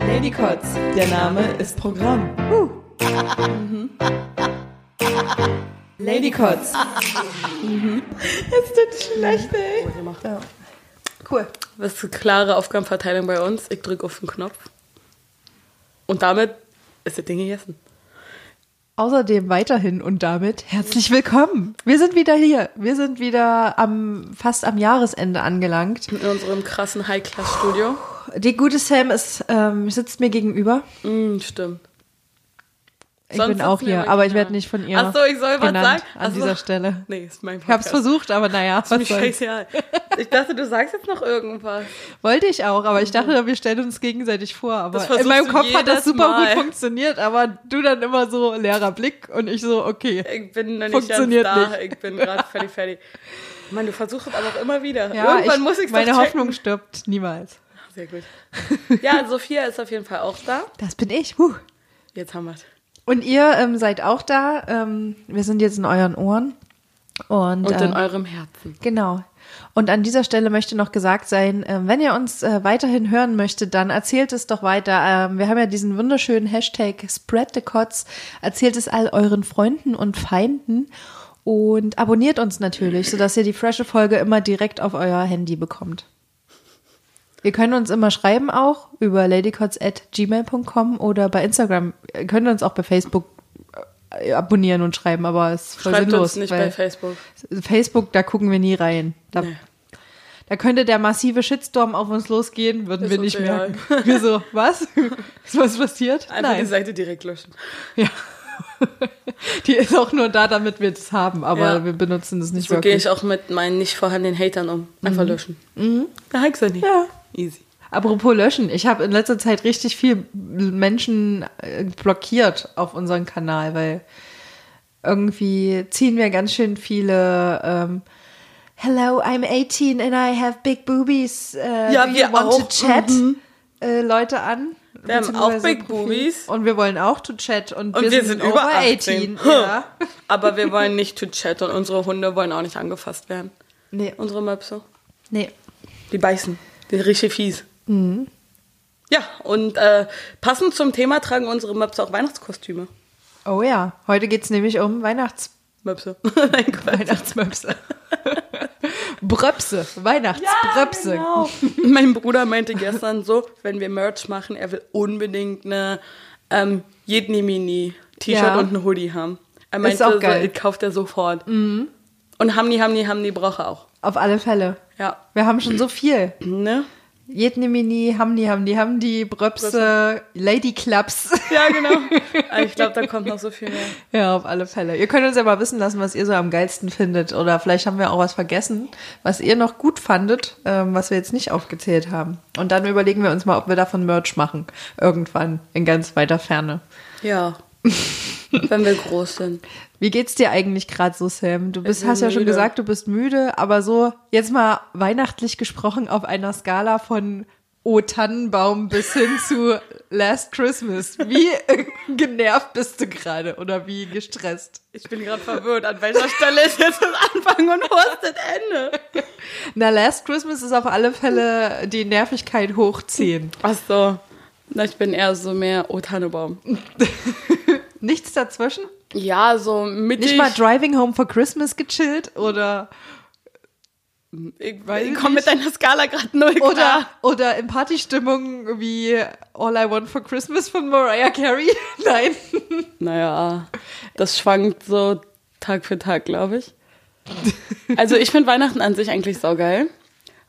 Ladycots, der Name ist Programm. Ladycots. Das tut schlecht, ey. Ja. Cool. Das ist eine klare Aufgabenverteilung bei uns. Ich drücke auf den Knopf. Und damit ist das Ding gegessen. Außerdem weiterhin und damit herzlich willkommen. Wir sind wieder hier. Wir sind wieder am fast am Jahresende angelangt. In unserem krassen High-Class-Studio. Die gute Sam ist ähm, sitzt mir gegenüber. Mm, stimmt. Ich Sonst bin auch hier, aber ich werde nicht von ihr Ach so, ich soll was sagen? an Ach so. dieser Stelle. Nee, ist mein Ich habe es Podcast. versucht, aber naja, was soll's. scheißegal. Ich dachte, du sagst jetzt noch irgendwas. Wollte ich auch, aber ich dachte, wir stellen uns gegenseitig vor. Aber in meinem Kopf hat das super Mal. gut funktioniert, aber du dann immer so leerer Blick und ich so, okay. Ich bin noch nicht Funktioniert ganz da. nicht. Ich bin gerade fertig, fertig. Mann, du versuchst es aber auch immer wieder. Ja, Irgendwann ich, muss ich meine Hoffnung stirbt niemals. Sehr gut. Ja, Sophia ist auf jeden Fall auch da. Das bin ich. Huh. Jetzt haben wir es. Und ihr ähm, seid auch da. Ähm, wir sind jetzt in euren Ohren. Und, Und in ähm, eurem Herzen. Genau. Und an dieser Stelle möchte noch gesagt sein, äh, wenn ihr uns äh, weiterhin hören möchtet, dann erzählt es doch weiter. Ähm, wir haben ja diesen wunderschönen Hashtag Spread the Cots. Erzählt es all euren Freunden und Feinden und abonniert uns natürlich, sodass ihr die frische Folge immer direkt auf euer Handy bekommt. Ihr könnt uns immer schreiben auch über ladycots@gmail.com oder bei Instagram. Ihr könnt uns auch bei Facebook äh, abonnieren und schreiben, aber es ist voll Schreibt sinnlos. uns nicht bei Facebook. Facebook, da gucken wir nie rein. Da, Nee. da könnte der massive Shitstorm auf uns losgehen, würden Ist wir nicht egal. merken. Wir so, was? Ist was passiert? Einfach die Nein. Seite direkt löschen. Ja. Die ist auch nur da, damit wir das haben, aber Ja. wir benutzen das nicht So gehe wirklich. ich auch mit meinen nicht vorhandenen Hatern um. Einfach löschen. Mhm. Da heikst du nicht. Ja. Easy. Apropos löschen, ich habe in letzter Zeit richtig viel Menschen äh, blockiert auf unseren Kanal, weil irgendwie ziehen wir ganz schön viele ähm, Hello, I'm 18 and I have big boobies. Äh, Ja, wir want auch. to chat? Mhm. Äh, Leute an. Wir haben auch big Profil. boobies. Und wir wollen auch to chat. Und, Und wir, sind, über 18. Ja. Aber wir wollen nicht to chat und unsere Hunde wollen auch nicht angefasst werden. Nee, Unsere Möpse. nee. Die beißen. Die sind richtig fies. Mhm. Ja, und äh, passend zum Thema tragen unsere Möpse auch Weihnachtskostüme. Oh ja, heute geht's nämlich um Weihnachts Möpse. Nein, Quatsch. Weihnachtsmöpse. Bröpse, Weihnachtsbröpse. Genau. Mein Bruder meinte gestern so, wenn wir Merch machen, er will unbedingt eine ähm, Jedni Mini T-Shirt Ja. und ein Hoodie haben. Er Ist meinte, auch so, geil. Mhm. kauft er sofort. Und Hamni, Hamni, Hamni braucht er auch. Auf alle Fälle. Ja. Wir haben schon so viel. Ne? Jedne Mini, Hamni, Hamni, Hamdi, Bröpse, Lady Clubs. Ja, genau. Aber ich glaube, da kommt noch so viel mehr. ja, auf alle Fälle. Ihr könnt uns ja mal wissen lassen, was ihr so am geilsten findet. Oder vielleicht haben wir auch was vergessen, was ihr noch gut fandet, ähm, was wir jetzt nicht aufgezählt haben. Und dann überlegen wir uns mal, ob wir davon Merch machen. Irgendwann in ganz weiter Ferne. Ja. Wenn wir groß sind. Wie geht's dir eigentlich gerade so, Sam? Du bist, hast ja schon müde. gesagt, du bist müde, aber so jetzt mal weihnachtlich gesprochen auf einer Skala von O Tannenbaum bis hin zu Last Christmas. Wie genervt bist du gerade oder wie gestresst? Ich bin gerade verwirrt. An welcher Stelle ist jetzt das Anfang und wo ist das Ende? Na, Last Christmas ist auf alle Fälle die Nervigkeit hoch 10. Ach so. Na, ich bin eher so mehr O Tannebaum. Nichts dazwischen? Ja, so mittig. Nicht mal Driving Home for Christmas gechillt oder Ich, Weiß ich komme mit deiner Skala gerade null oder klar. oder in Partystimmung wie All I Want for Christmas von Mariah Carey? Nein. Naja, das schwankt so Tag für Tag, glaube ich. Also ich finde Weihnachten an sich eigentlich saugeil,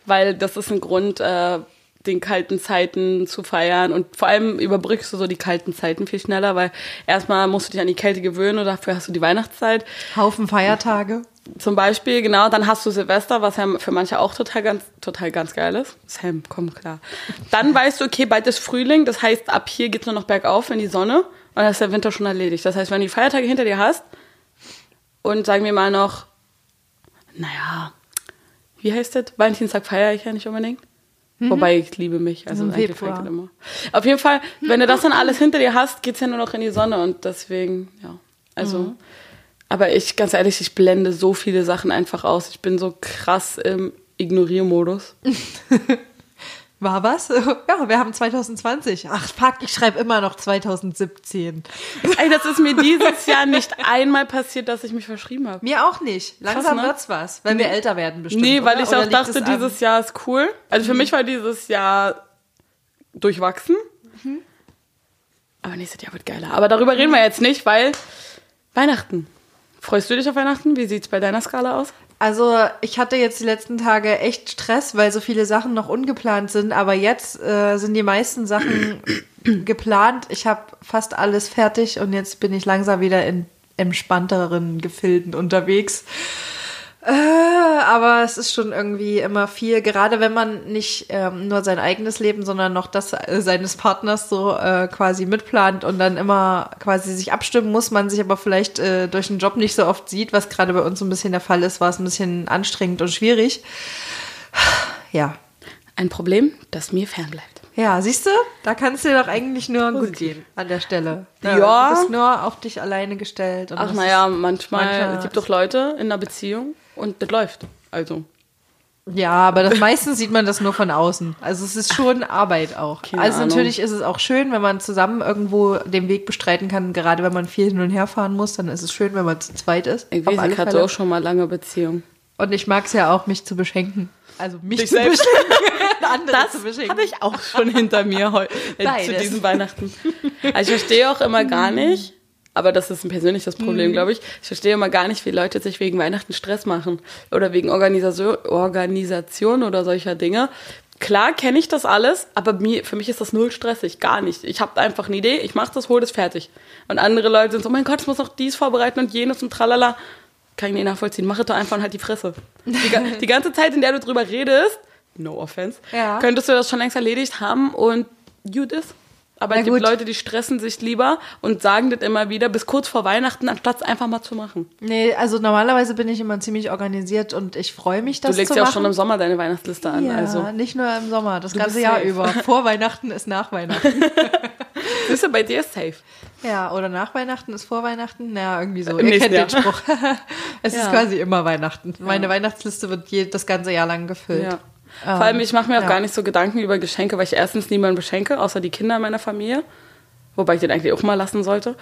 weil das ist ein Grund, äh, den kalten Zeiten zu feiern und vor allem überbrückst du so die kalten Zeiten viel schneller, weil erstmal musst du dich an die Kälte gewöhnen und dafür hast du die Weihnachtszeit. Haufen Feiertage. Zum Beispiel, genau, dann hast du Silvester, was ja für manche auch total ganz, total ganz geil ist. Sam, komm klar. Dann weißt du, okay, bald ist Frühling, das heißt, ab hier geht's nur noch bergauf in die Sonne und dann ist der Winter schon erledigt. Das heißt, wenn du die Feiertage hinter dir hast und sagen wir mal noch, naja, wie heißt das? Valentinstag feiere ich ja nicht unbedingt. Wobei ich liebe mich, also Im eigentlich das immer. Auf jeden Fall, wenn du das dann alles hinter dir hast, geht's ja nur noch in die Sonne und deswegen, ja. Also, Aber ich, ganz ehrlich, ich blende so viele Sachen einfach aus. Ich bin so krass im Ignoriermodus. War was? Ja, wir haben 2020. Ach fuck, ich schreibe immer noch 2017. Ey, das ist mir dieses Jahr nicht einmal passiert, dass ich mich verschrieben habe. Mir auch nicht. Langsam ne? wird's was, wenn wir älter werden bestimmt. Nee, weil oder? ich Oder auch dachte, dieses Jahr ist cool. Also für mich war dieses Jahr durchwachsen. Aber nächstes Jahr wird geiler. Aber darüber reden wir jetzt nicht, weil Weihnachten. Freust du dich auf Weihnachten? Wie sieht's bei deiner Skala aus? Also ich hatte jetzt die letzten Tage echt Stress, weil so viele Sachen noch ungeplant sind. Aber jetzt äh, sind die meisten Sachen geplant. Ich habe fast alles fertig und jetzt bin ich langsam wieder in entspannteren Gefilden unterwegs. Äh, aber es ist schon irgendwie immer viel, gerade wenn man nicht ähm, nur sein eigenes Leben, sondern noch das äh, seines Partners so äh, quasi mitplant und dann immer quasi sich abstimmen muss, man sich aber vielleicht äh, durch den Job nicht so oft sieht, was gerade bei uns so ein bisschen der Fall ist, war es ein bisschen anstrengend und schwierig. Ja. Ein Problem, das mir fernbleibt. Ja, siehst du, da kannst du dir doch eigentlich nur gut Positiv. gehen an der Stelle. Ja. Du bist nur auf dich alleine gestellt. Und Ach naja, manchmal, manchmal- es gibt doch Leute in einer Beziehung und das läuft. Also. Ja, aber das, meistens sieht man das nur von außen. Also es ist schon Arbeit auch. Keine also Ahnung. natürlich ist es auch schön, wenn man zusammen irgendwo den Weg bestreiten kann. Gerade wenn man viel hin und her fahren muss, dann ist es schön, wenn man zu zweit ist. Ich weiß, ich hatte auch schon mal lange Beziehung. Und ich mag es ja auch, mich zu beschenken. Also mich Dich zu selbst. beschenken, andere Das zu beschenken. hatte ich auch schon hinter mir heu- äh, zu diesen Weihnachten. Also ich verstehe auch immer gar nicht, aber das ist ein persönliches Problem, glaube ich. Ich verstehe immer gar nicht, wie Leute sich wegen Weihnachten Stress machen oder wegen Organisation, Organisation oder solcher Dinge. Klar kenne ich das alles, aber mir, für mich ist das null stressig, gar nicht. Ich habe einfach eine Idee, ich mache das, hole das fertig. Und andere Leute sind so, oh mein Gott, ich muss noch dies vorbereiten und jenes und tralala. Kann ich nicht nachvollziehen. Mach es doch einfach und halt die Fresse. Die, die ganze Zeit, in der du drüber redest, no offense, Ja. könntest du das schon längst erledigt haben und gut ist. Aber es gibt. Leute, die stressen sich lieber und sagen das immer wieder bis kurz vor Weihnachten, anstatt es einfach mal zu machen. Nee, also normalerweise bin ich immer ziemlich organisiert und ich freue mich, das du legst zu ja auch machen. schon im Sommer deine Weihnachtsliste an. ja, Also. nicht nur im Sommer, das Du ganze bist Jahr safe. über. Vor Weihnachten ist nach Weihnachten. Siehst du, bei dir ist safe. Ja, oder nach Weihnachten ist vor Weihnachten. Naja, irgendwie so. Im Ihr kennt den Jahr. Spruch. es ist Ja. quasi immer Weihnachten. Meine Weihnachtsliste wird je, das ganze Jahr lang gefüllt. Ja. Vor allem, ich mache mir auch ja. gar nicht so Gedanken über Geschenke, weil ich erstens niemanden beschenke, außer die Kinder meiner Familie. Wobei ich den eigentlich auch mal lassen sollte.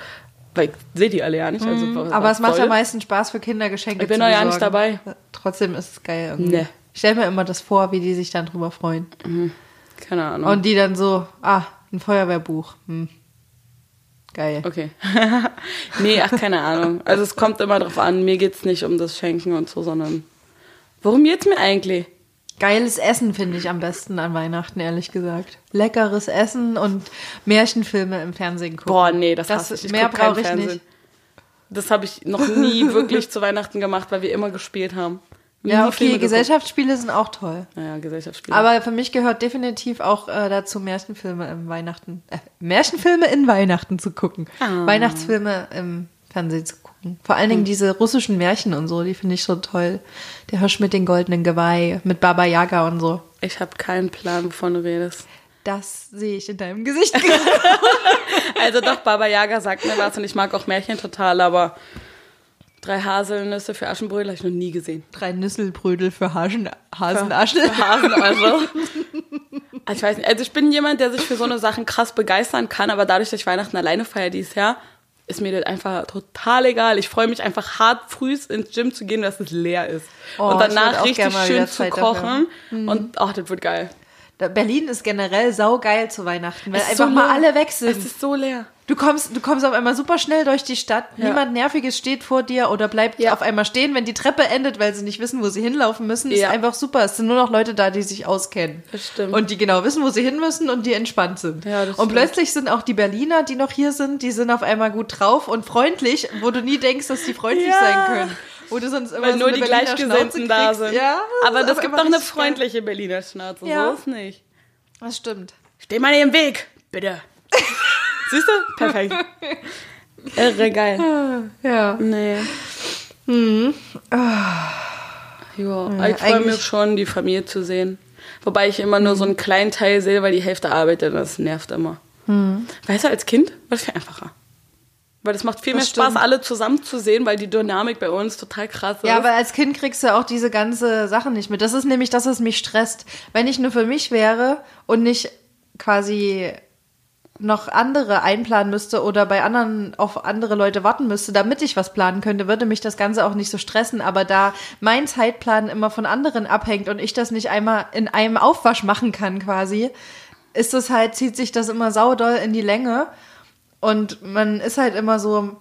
Weil ich sehe die alle ja nicht. Also, Mhm. Aber es macht soll? am meisten Spaß für Kinder Geschenke Ich bin zu ja nicht dabei. Trotzdem ist es geil irgendwie. Nee. Ich stelle mir immer das vor, wie die sich dann drüber freuen. Keine Ahnung. Und die dann so, ah, ein Feuerwehrbuch. Hm. Geil. Okay. nee, ach, keine Ahnung. Also es kommt immer drauf an. Mir geht's nicht um das Schenken und so, sondern worum geht's mir eigentlich? Geiles Essen finde ich am besten an Weihnachten, ehrlich gesagt. Leckeres Essen und Märchenfilme im Fernsehen gucken. Boah, nee, das, Das- ich. ich mehr brauche ich nicht. Das habe ich noch nie wirklich zu Weihnachten gemacht, weil wir immer gespielt haben. Nie Ja, Filme okay, geguckt. Gesellschaftsspiele sind auch toll. Naja, Gesellschaftsspiele. Aber für mich gehört definitiv auch äh, dazu, Märchenfilme im Weihnachten, äh, Märchenfilme in Weihnachten zu gucken. Ah. Weihnachtsfilme im Fernsehen zu gucken. Vor allen Dingen diese russischen Märchen und so, die finde ich so toll. Der Hirsch mit den goldenen Geweih, mit Baba Yaga und so. ich habe keinen Plan, wovon du redest. Das sehe ich in deinem Gesicht. Also doch, Baba Yaga sagt mir was und ich mag auch Märchen total, aber drei Haselnüsse für Aschenbrödel habe ich noch nie gesehen. Drei Nüsselbrödel für Hasen, Hasenaschel. Hasenasche. Ich weiß nicht, also ich bin jemand, der sich für so eine Sachen krass begeistern kann, aber dadurch, dass ich Weihnachten alleine feiere dieses Jahr, ist mir das einfach total egal. Ich freue mich einfach hart früh ins Gym zu gehen, dass es leer ist. Oh, und danach richtig schön zu kochen. dafür. Und ach, das wird geil. Berlin ist generell saugeil zu Weihnachten, weil ist einfach so mal alle weg sind. Es ist so leer. Du kommst, du kommst auf einmal super schnell durch die Stadt. Ja. Niemand Nerviges steht vor dir oder bleibt Ja. auf einmal stehen, wenn die Treppe endet, weil sie nicht wissen, wo sie hinlaufen müssen. Ist Ja. einfach super. Es sind nur noch Leute da, die sich auskennen. Das stimmt. Und die genau wissen, wo sie hin müssen und die entspannt sind. Ja, das und stimmt. plötzlich sind auch die Berliner, die noch hier sind, die sind auf einmal gut drauf und freundlich, wo du nie denkst, dass die freundlich sein können. Wo du sonst immer Weil so nur die Gleichgesinnten da sind. Ja, Aber das auf gibt doch eine richtig geil. freundliche Berliner Schnauze. Ja. So ist nicht. Das stimmt. Steh mal im Weg, bitte. Siehst du? Perfekt. Irre geil. Ja. Nee. Ja, ich freue mich schon, die Familie zu sehen. Wobei ich immer nur so einen kleinen Teil sehe, weil die Hälfte arbeitet. Das nervt immer. Weißt du, als Kind war das viel einfacher. Weil das macht viel Das mehr Spaß, stimmt. alle zusammen zu sehen, weil die Dynamik bei uns total krass ist. Ja, aber als Kind kriegst du auch diese ganze Sache nicht mit. Das ist nämlich das, was mich stresst. Wenn ich nur für mich wäre und nicht quasi noch andere einplanen müsste oder bei anderen auf andere Leute warten müsste, damit ich was planen könnte, würde mich das Ganze auch nicht so stressen. Aber da mein Zeitplan immer von anderen abhängt und ich das nicht einmal in einem Aufwasch machen kann quasi, ist das halt, zieht sich das immer saudoll in die Länge und man ist halt immer so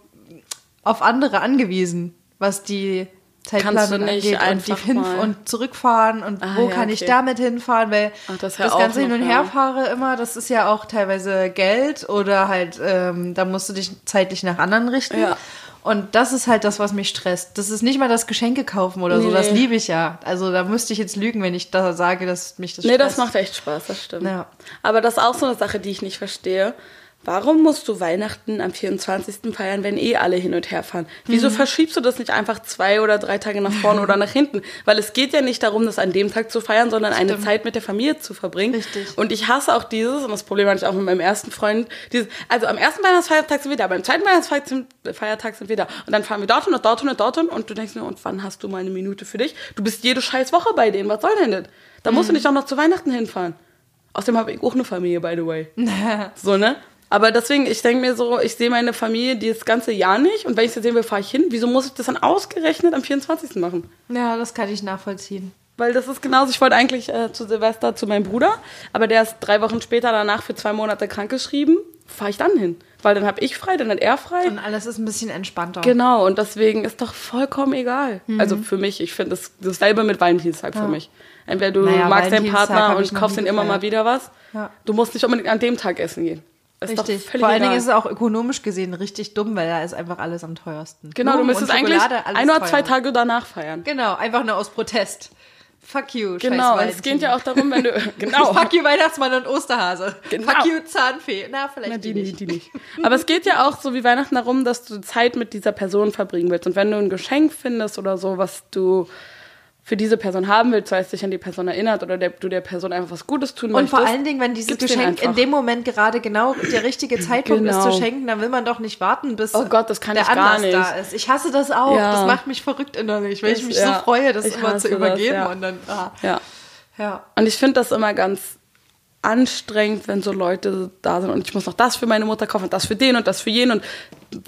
auf andere angewiesen, was die Zeitplanung angeht und die hin mal- und zurückfahren und Ah, wo ja, kann ich okay. damit hinfahren, weil Ach, das das, ganze hin und ja. her fahre immer, das ist ja auch teilweise Geld oder halt, ähm, da musst du dich zeitlich nach anderen richten. Ja. Und das ist halt das, was mich stresst. Das ist nicht mal das Geschenke kaufen oder so, Nee. das liebe ich ja. Also da müsste ich jetzt lügen, wenn ich da sage, dass mich das Nee, das stresst. macht echt Spaß, das stimmt. Ja. Aber das ist auch so eine Sache, die ich nicht verstehe. Warum musst du Weihnachten am 24. feiern, wenn eh alle hin und her fahren? Wieso Mhm. verschiebst du das nicht einfach zwei oder drei Tage nach vorne oder nach hinten? Weil es geht ja nicht darum, das an dem Tag zu feiern, sondern eine Stimmt. Zeit mit der Familie zu verbringen. Richtig. Und ich hasse auch dieses, und das Problem hatte ich auch mit meinem ersten Freund, dieses, also am ersten Weihnachtsfeiertag sind wir da, beim zweiten Weihnachtsfeiertag sind, wir da. Und dann fahren wir dorthin und dorthin und dorthin und du denkst nur, und wann hast du mal eine Minute für dich? Du bist jede scheiß Woche bei denen, was soll denn das? Da musst du Mhm. nicht auch noch zu Weihnachten hinfahren. Außerdem habe ich auch eine Familie, by the way. so, ne? Aber deswegen, ich denke mir so, ich sehe meine Familie das ganze Jahr nicht und wenn ich sie sehen will, fahre ich hin. Wieso muss ich das dann ausgerechnet am 24. machen? Ja, das kann ich nachvollziehen. Weil das ist genauso, ich wollte eigentlich äh, zu Silvester zu meinem Bruder, aber der ist drei Wochen später danach für zwei Monate krankgeschrieben, fahre ich dann hin. Weil dann habe ich frei, dann hat er frei. Und alles ist ein bisschen entspannter. Genau, und deswegen ist doch vollkommen egal. Mhm. Also für mich, ich finde das dasselbe mit Valentinstag für mich. Entweder du Naja, magst deinen Partner und kaufst ihn immer mal wieder was. Ja. Du musst nicht unbedingt an dem Tag essen gehen. Ist Richtig. völlig Vor allen egal. Dingen ist es auch ökonomisch gesehen richtig dumm, weil da ist einfach alles am teuersten. Genau, du Blumen müsstest und eigentlich ein oder zwei. Tage danach feiern. Genau, einfach nur aus Protest. Fuck you, Genau, es geht ja auch darum, wenn du. Genau. Fuck you, Weihnachtsmann und Osterhase. Genau. Fuck you, Zahnfee. Na, vielleicht Na, die, die, nicht. die nicht. Aber es geht ja auch so wie Weihnachten darum, dass du Zeit mit dieser Person verbringen willst. Und wenn du ein Geschenk findest oder so, was du für diese Person haben willst, weil es dich an die Person erinnert oder der, du der Person einfach was Gutes tun Und möchtest. vor allen Dingen, wenn dieses Geschenk in dem Moment gerade genau der richtige Zeitpunkt Genau. ist zu schenken, dann will man doch nicht warten, bis Oh Gott, das kann der ich gar Anlass nicht. da ist. Ich hasse das auch. Ja. Das macht mich verrückt innerlich, weil ich Das- mich ja. so freue, das Ich immer zu das, übergeben ja. und dann. Ah. Ja. Ja. Und ich finde das immer ganz anstrengend, wenn so Leute da sind und ich muss noch das für meine Mutter kaufen und das für den und das für jenen und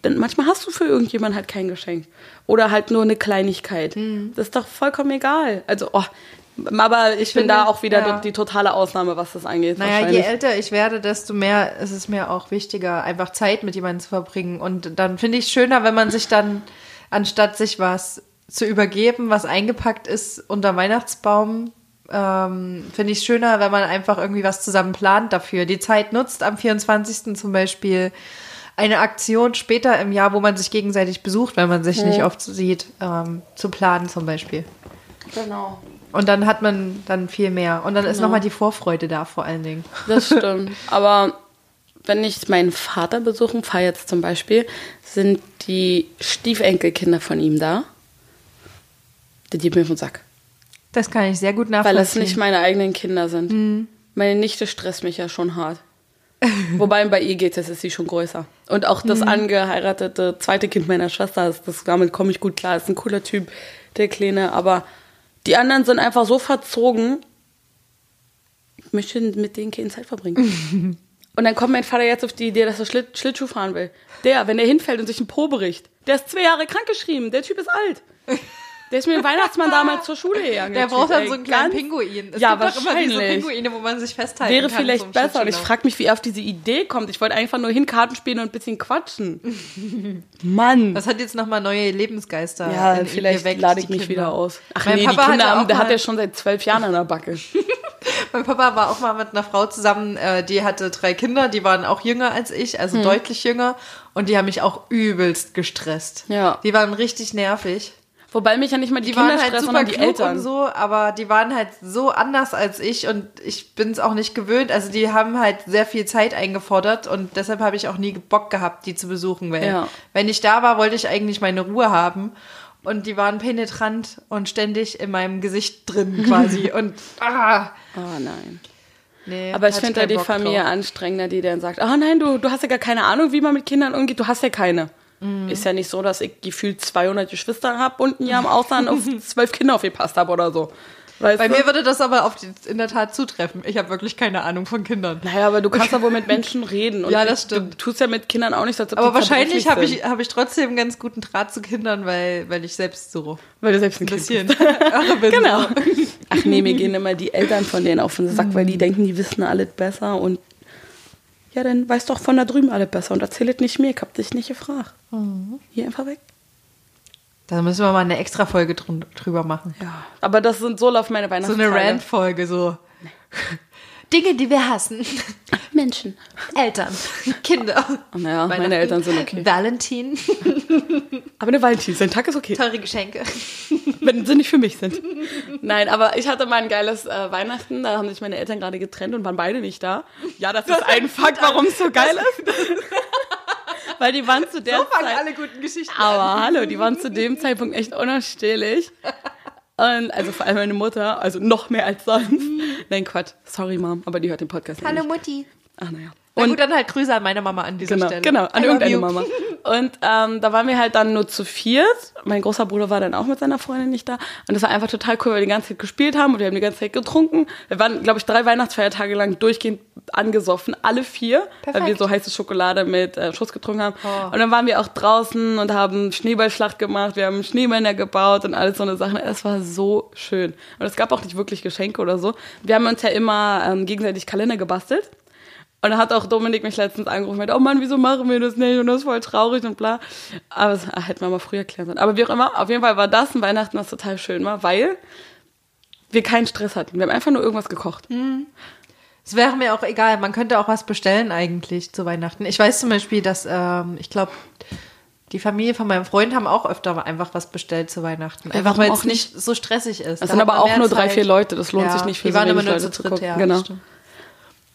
dann manchmal hast du für irgendjemanden halt kein Geschenk oder halt nur eine Kleinigkeit. Hm. Das ist doch vollkommen egal. Also, oh, aber ich bin finde, da auch wieder ja. die, die totale Ausnahme, was das angeht. Naja, je älter ich werde, desto mehr ist es mir auch wichtiger, einfach Zeit mit jemandem zu verbringen. Und dann finde ich es schöner, wenn man sich dann, anstatt sich was zu übergeben, was eingepackt ist unter Weihnachtsbaum, ähm, finde ich es schöner, wenn man einfach irgendwie was zusammen plant dafür. Die Zeit nutzt am 24. zum Beispiel eine Aktion später im Jahr, wo man sich gegenseitig besucht, wenn man sich nicht oft sieht, ähm, zu planen zum Beispiel. Genau. Und dann hat man dann viel mehr. Und dann ist Genau. nochmal die Vorfreude da vor allen Dingen. Das stimmt. Aber wenn ich meinen Vater besuchen fahre jetzt zum Beispiel, sind die Stiefenkelkinder von ihm da. Die geben mir den Sack. Das kann ich sehr gut Weil nachvollziehen. das nicht meine eigenen Kinder sind. Mhm. Meine Nichte stresst mich ja schon hart. Wobei bei ihr geht es, ist sie schon größer. Und auch das Mhm. angeheiratete zweite Kind meiner Schwester, ist, das, damit komme ich gut klar, ist ein cooler Typ, der Kleine. Aber die anderen sind einfach so verzogen, ich möchte mit denen keine Zeit verbringen. Und dann kommt mein Vater jetzt auf die Idee, dass er Schlitt, Schlittschuh fahren will. Der, wenn der hinfällt und sich einen Po bricht, der ist zwei Jahre krankgeschrieben, der Typ ist alt. Der ist mit dem Weihnachtsmann damals zur Schule gegangen. Der braucht dann so einen kleinen Pinguin. Es ja, gibt doch immer diese. Pinguine, wo man sich festhalten Wäre kann. vielleicht so im besser. Und ich frage mich, wie er auf diese Idee kommt. Ich wollte einfach nur hin Karten spielen und ein bisschen quatschen. Mann. Das hat jetzt nochmal neue Lebensgeister. ja, vielleicht geweckt, lade ich mich Kinder. wieder aus. Ach Mein nee, Papa die Kinder haben, der hat ja schon seit zwölf Jahren an der Backe. Mein Papa war auch mal mit einer Frau zusammen, äh, die hatte drei Kinder, die waren auch jünger als ich, Hm. also deutlich jünger. Und die haben mich auch übelst gestresst. Ja. Die waren richtig nervig. Wobei mich ja nicht mal die, Die Kinder waren halt super die klug Eltern. und so, aber die waren halt so anders als ich und ich bin es auch nicht gewöhnt. Also die haben halt sehr viel Zeit eingefordert und deshalb habe ich auch nie Bock gehabt, die zu besuchen, weil Ja. wenn ich da war, wollte ich eigentlich meine Ruhe haben. Und die waren penetrant und ständig in meinem Gesicht drin quasi. und ah, Oh nein. nee. Aber ich finde da die Bock Familie drauf. anstrengender, die dann sagt, oh nein, du, du hast ja gar keine Ahnung, wie man mit Kindern umgeht, du hast ja keine. Ist ja nicht so, dass ich gefühlt 200 Geschwister habe und Jahr im Ausland auf zwölf Kinder aufgepasst habe oder so. Weißt Bei du? mir würde das aber auf die, in der Tat zutreffen. Ich habe wirklich keine Ahnung von Kindern. naja, aber du kannst ja wohl mit Menschen reden. Und Ja, das Du stimmt. tust ja mit Kindern auch nicht so, als ob Aber wahrscheinlich habe ich, hab ich trotzdem einen ganz guten Draht zu Kindern, weil, weil ich selbst so. Weil du selbst ein bisschen irre bin. Genau. Ach nee, mir gehen immer die Eltern von denen auf den Sack, weil die denken, die wissen alles besser und ja, dann weiß doch von da drüben alles besser und erzählet nicht mir, ich hab dich nicht gefragt. Hier einfach weg. Da müssen wir mal eine extra Folge drun- drüber machen. Ja. Aber das sind so laufen meine So Weihnachtstage. eine Rant-Folge, so. Dinge, die wir hassen. Menschen. Eltern, Kinder. Naja, meine Eltern sind okay. Valentin, Aber eine Valentin, sein Tag ist okay. teure Geschenke. wenn sie nicht für mich sind. Nein, aber ich hatte mal ein geiles äh, Weihnachten. Da haben sich meine Eltern gerade getrennt und waren beide nicht da. Ja, das ist ein Fakt, warum es so geil ist. Weil die waren zu der Zeit. guten Geschichten Aber hallo, die waren zu dem Zeitpunkt echt unausstehlich. Und also vor allem meine Mutter, also noch mehr als sonst. Nein, Quatsch. Sorry, Mom, aber die hört den Podcast Hallo nicht. Mutti. Ach naja. Na Und gut, dann halt Grüße an meine Mama an dieser Genau, Stelle. genau, an I irgendeine you. Mama. Und ähm, da waren wir halt dann nur zu viert. Mein großer Bruder war dann auch mit seiner Freundin nicht da. Und das war einfach total cool, weil wir die ganze Zeit gespielt haben und wir haben die ganze Zeit getrunken. Wir waren, glaube ich, drei Weihnachtsfeiertage lang durchgehend angesoffen, alle vier, weil wir Perfekt. so heiße Schokolade mit äh, Schuss getrunken haben. Oh. Und dann waren wir auch draußen und haben Schneeballschlacht gemacht, wir haben Schneemänner gebaut und alles so eine Sachen. Es war so schön. Und es gab auch nicht wirklich Geschenke oder so. Wir haben uns ja immer ähm, gegenseitig Kalender gebastelt. Und dann hat auch Dominik mich letztens angerufen mit, oh Mann, wieso machen wir das nicht? Und das ist voll traurig und bla. Aber das ah, hätten wir mal früher klären sollen. Aber wie auch immer, auf jeden Fall war das ein Weihnachten, was total schön war, weil wir keinen Stress hatten. Wir haben einfach nur irgendwas gekocht. Es wäre mir auch egal, man könnte auch was bestellen eigentlich zu Weihnachten. Ich weiß zum Beispiel, dass, ähm, ich glaube, die Familie von meinem Freund haben auch öfter einfach was bestellt zu Weihnachten. Einfach weil es nicht so stressig ist. Da sind aber auch nur drei, Zeit. vier Leute. Das lohnt Ja, sich nicht für Die so waren immer nur zu dritt, ja. Genau. stimmt.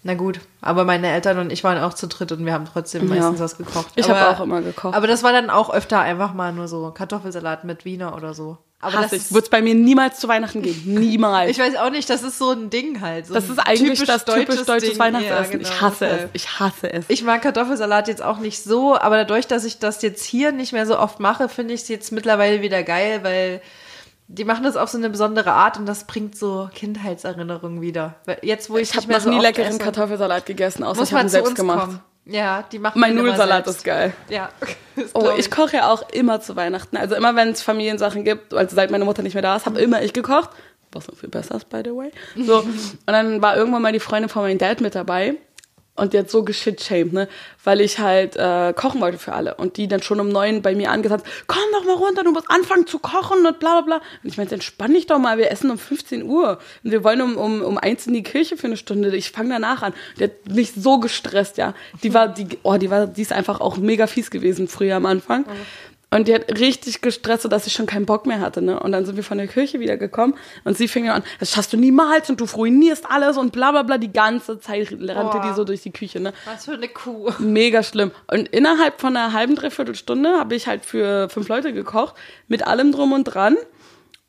Na gut, aber meine Eltern und ich waren auch zu dritt und wir haben trotzdem Ja. meistens was gekocht. Ich habe auch immer gekocht. Aber das war dann auch öfter einfach mal nur so Kartoffelsalat mit Wiener oder so. Aber Hasse das Wird es bei mir niemals zu Weihnachten geben. Niemals. ich weiß auch nicht, das ist so ein Ding halt. So das ist eigentlich typisch das typisch deutsches Ding. Weihnachtsessen. Ja, genau, ich hasse es. Ich hasse es. Ich mag Kartoffelsalat jetzt auch nicht so, aber dadurch, dass ich das jetzt hier nicht mehr so oft mache, finde ich es jetzt mittlerweile wieder geil, weil die machen das auf so eine besondere Art und das bringt so Kindheitserinnerungen wieder. Jetzt, wo ich, ich habe nicht mehr noch so nie leckeren esse, Kartoffelsalat gegessen, außer muss ich habe ihn selbst uns gemacht. kommen. Ja, die machen Mein Nudelsalat selbst. ist geil. Ja. Oh, ich koche ja auch immer zu Weihnachten. Also immer, wenn es Familiensachen gibt, also seit meine Mutter nicht mehr da ist, habe immer ich gekocht. Was noch viel besser ist, by the way. So. Und dann war irgendwann mal die Freundin von meinem Dad mit dabei. Und die hat so geschitshamed, ne? Weil ich halt äh, kochen wollte für alle. Und die dann schon um neun bei mir angesagt, komm doch mal runter, du musst anfangen zu kochen und bla bla bla. Und ich meinte, entspann dich doch mal, wir essen um 15 Uhr. Und wir wollen um, um, um eins in die Kirche für eine Stunde. Ich fange danach an. Die hat mich so gestresst, ja. Die war, die, oh, die war, die ist einfach auch mega fies gewesen früher am Anfang. Und die hat richtig gestresst, sodass ich schon keinen Bock mehr hatte. Ne? Und dann sind wir von der Kirche wieder gekommen und sie fing an, das schaffst du niemals und du ruinierst alles und bla bla bla. Die ganze Zeit rannte Boah. die so durch die Küche. Ne? Was für eine Kuh. Mega schlimm. Und innerhalb von einer halben, dreiviertel Stunde habe ich halt für fünf Leute gekocht, mit allem drum und dran.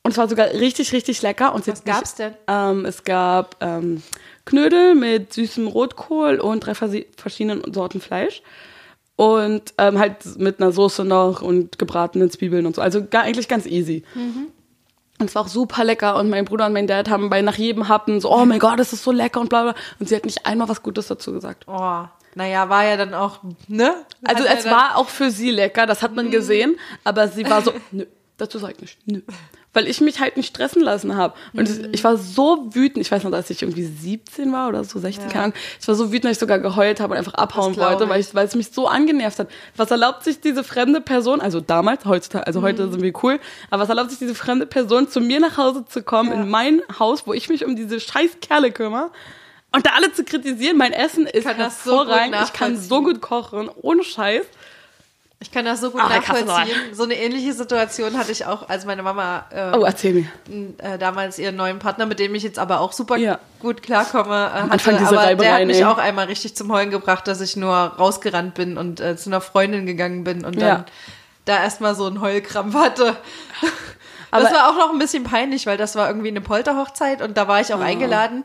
Und es war sogar richtig, richtig lecker. Und Was gab's denn? Ähm, es gab ähm, Knödel mit süßem Rotkohl und drei verschiedenen Sorten Fleisch. Und ähm, halt mit einer Soße noch und gebratenen Zwiebeln und so. Also gar, eigentlich ganz easy. Und es war auch super lecker und mein Bruder und mein Dad haben bei nach jedem Happen so, oh mein Gott, das ist so lecker und bla bla. Und sie hat nicht einmal was Gutes dazu gesagt. Oh, naja, war ja dann auch, ne? Also Hat ja es war auch für sie lecker, das hat man gesehen, aber sie war so, nö, dazu sag ich nicht, nö. Weil ich mich halt nicht stressen lassen habe. Und es- ich war so wütend, ich weiß noch, dass ich irgendwie 17 war oder so, 16, keine Ahnung. Ich war so wütend, dass ich sogar geheult habe und einfach abhauen wollte, weil, ich. weil es mich so angenervt hat. Was erlaubt sich diese fremde Person, also damals, heutzutage, also Mhm. heute sind wir cool, aber was erlaubt sich diese fremde Person, zu mir nach Hause zu kommen, in mein Haus, wo ich mich um diese scheiß Kerle kümmere, und da alle zu kritisieren, mein Essen ist das so hervorragend, ich kann so gut kochen, ohne Scheiß. Ich kann das so gut Ach, der nachvollziehen. So eine ähnliche Situation hatte ich auch, als meine Mama ähm, Oh, erzähl mir. äh, damals ihren neuen Partner, mit dem ich jetzt aber auch super Ja. gut klarkomme, äh, hatte. Anfang dieser aber der Reibereien, hat mich ey. auch einmal richtig zum Heulen gebracht, dass ich nur rausgerannt bin und äh, zu einer Freundin gegangen bin und dann Ja. da erstmal so einen Heulkrampf hatte. Aber- das war auch noch ein bisschen peinlich, weil das war irgendwie eine Polterhochzeit und da war ich auch Oh. eingeladen.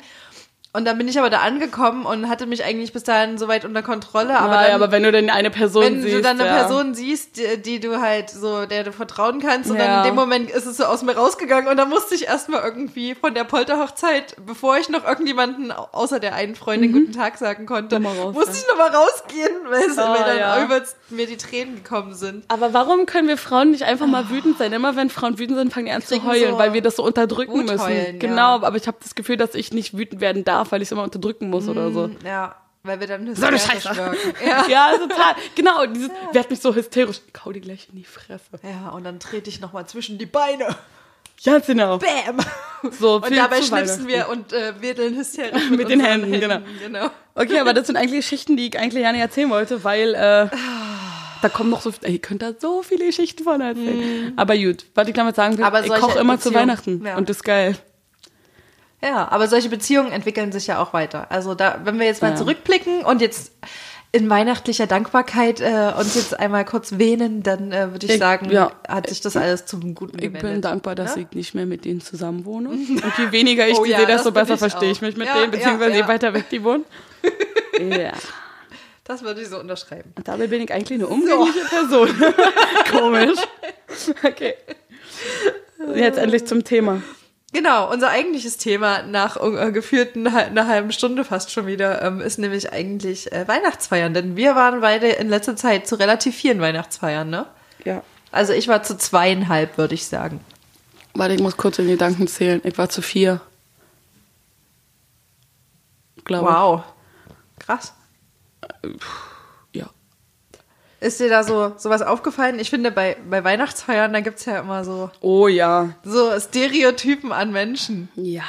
Und dann bin ich aber da angekommen und hatte mich eigentlich bis dahin soweit unter Kontrolle. Aber, Aber, dann, aber wenn du dann eine Person wenn siehst. du dann eine ja. Person siehst, die, die du halt so, der du vertrauen kannst, und Ja. dann in dem Moment ist es so aus mir rausgegangen und dann musste ich erstmal irgendwie von der Polterhochzeit, bevor ich noch irgendjemanden au- außer der einen Freundin guten Tag sagen konnte, raus, musste ich nochmal rausgehen, weil, Oh, weil dann ja. übelst mir die Tränen gekommen sind. Aber warum können wir Frauen nicht einfach mal wütend sein? Immer wenn Frauen wütend sind, fangen die an zu heulen, so weil wir das so unterdrücken müssen. heulen, genau, aber ich habe das Gefühl, dass ich nicht wütend werden darf, weil ich es immer unterdrücken muss oder so. Ja, weil wir dann So eine hysterisch Scheiße. wirken. Ja. Ja, total. Genau, dieses, wer hat mich so hysterisch? Ich hau die gleich in die Fresse. ja, und dann trete ich nochmal zwischen die Beine. Ja, genau. Bäm! So, Und dabei schnipsen wir und äh, wedeln hysterisch Mit den unseren Händen, genau. genau. Okay, aber das sind eigentlich Geschichten, die ich eigentlich gerne erzählen wollte, weil äh, da kommen noch so, ey, ihr könnt da so viele Geschichten von erzählen. Aber gut, was ich damit sagen will. Aber ich koche immer zu Weihnachten ja. und das ist geil. Ja, aber solche Beziehungen entwickeln sich ja auch weiter. Also da, wenn wir jetzt mal Ja. zurückblicken und jetzt in weihnachtlicher Dankbarkeit äh, uns jetzt einmal kurz wähnen, dann äh, würde ich, Ich- sagen, ja. hat sich das alles zum Guten Ich gewendet. bin dankbar, dass Ne? ich nicht mehr mit denen zusammen wohne. Und je weniger ich Oh die ja, sehe, desto besser ich verstehe ich mich mit Ja, denen, beziehungsweise ja, je ja. weiter weg die wohnen. ja. Das würde ich so unterschreiben. Und dabei bin ich eigentlich eine umgängliche Person. Komisch. Okay. Jetzt endlich zum Thema. Genau, unser eigentliches Thema nach äh, geführten einer halben Stunde fast schon wieder ähm, ist nämlich eigentlich äh, Weihnachtsfeiern. Denn wir waren beide in letzter Zeit zu relativ vielen Weihnachtsfeiern, ne? Ja. Also ich war zu zweieinhalb, würde ich sagen. Warte, ich muss kurz in die Gedanken zählen. Ich war zu vier. Glaube Wow. Krass. ich. Ist dir da so sowas aufgefallen? Ich finde, bei, bei Weihnachtsfeiern, da gibt's ja immer so, Oh ja. so Stereotypen an Menschen. Ja.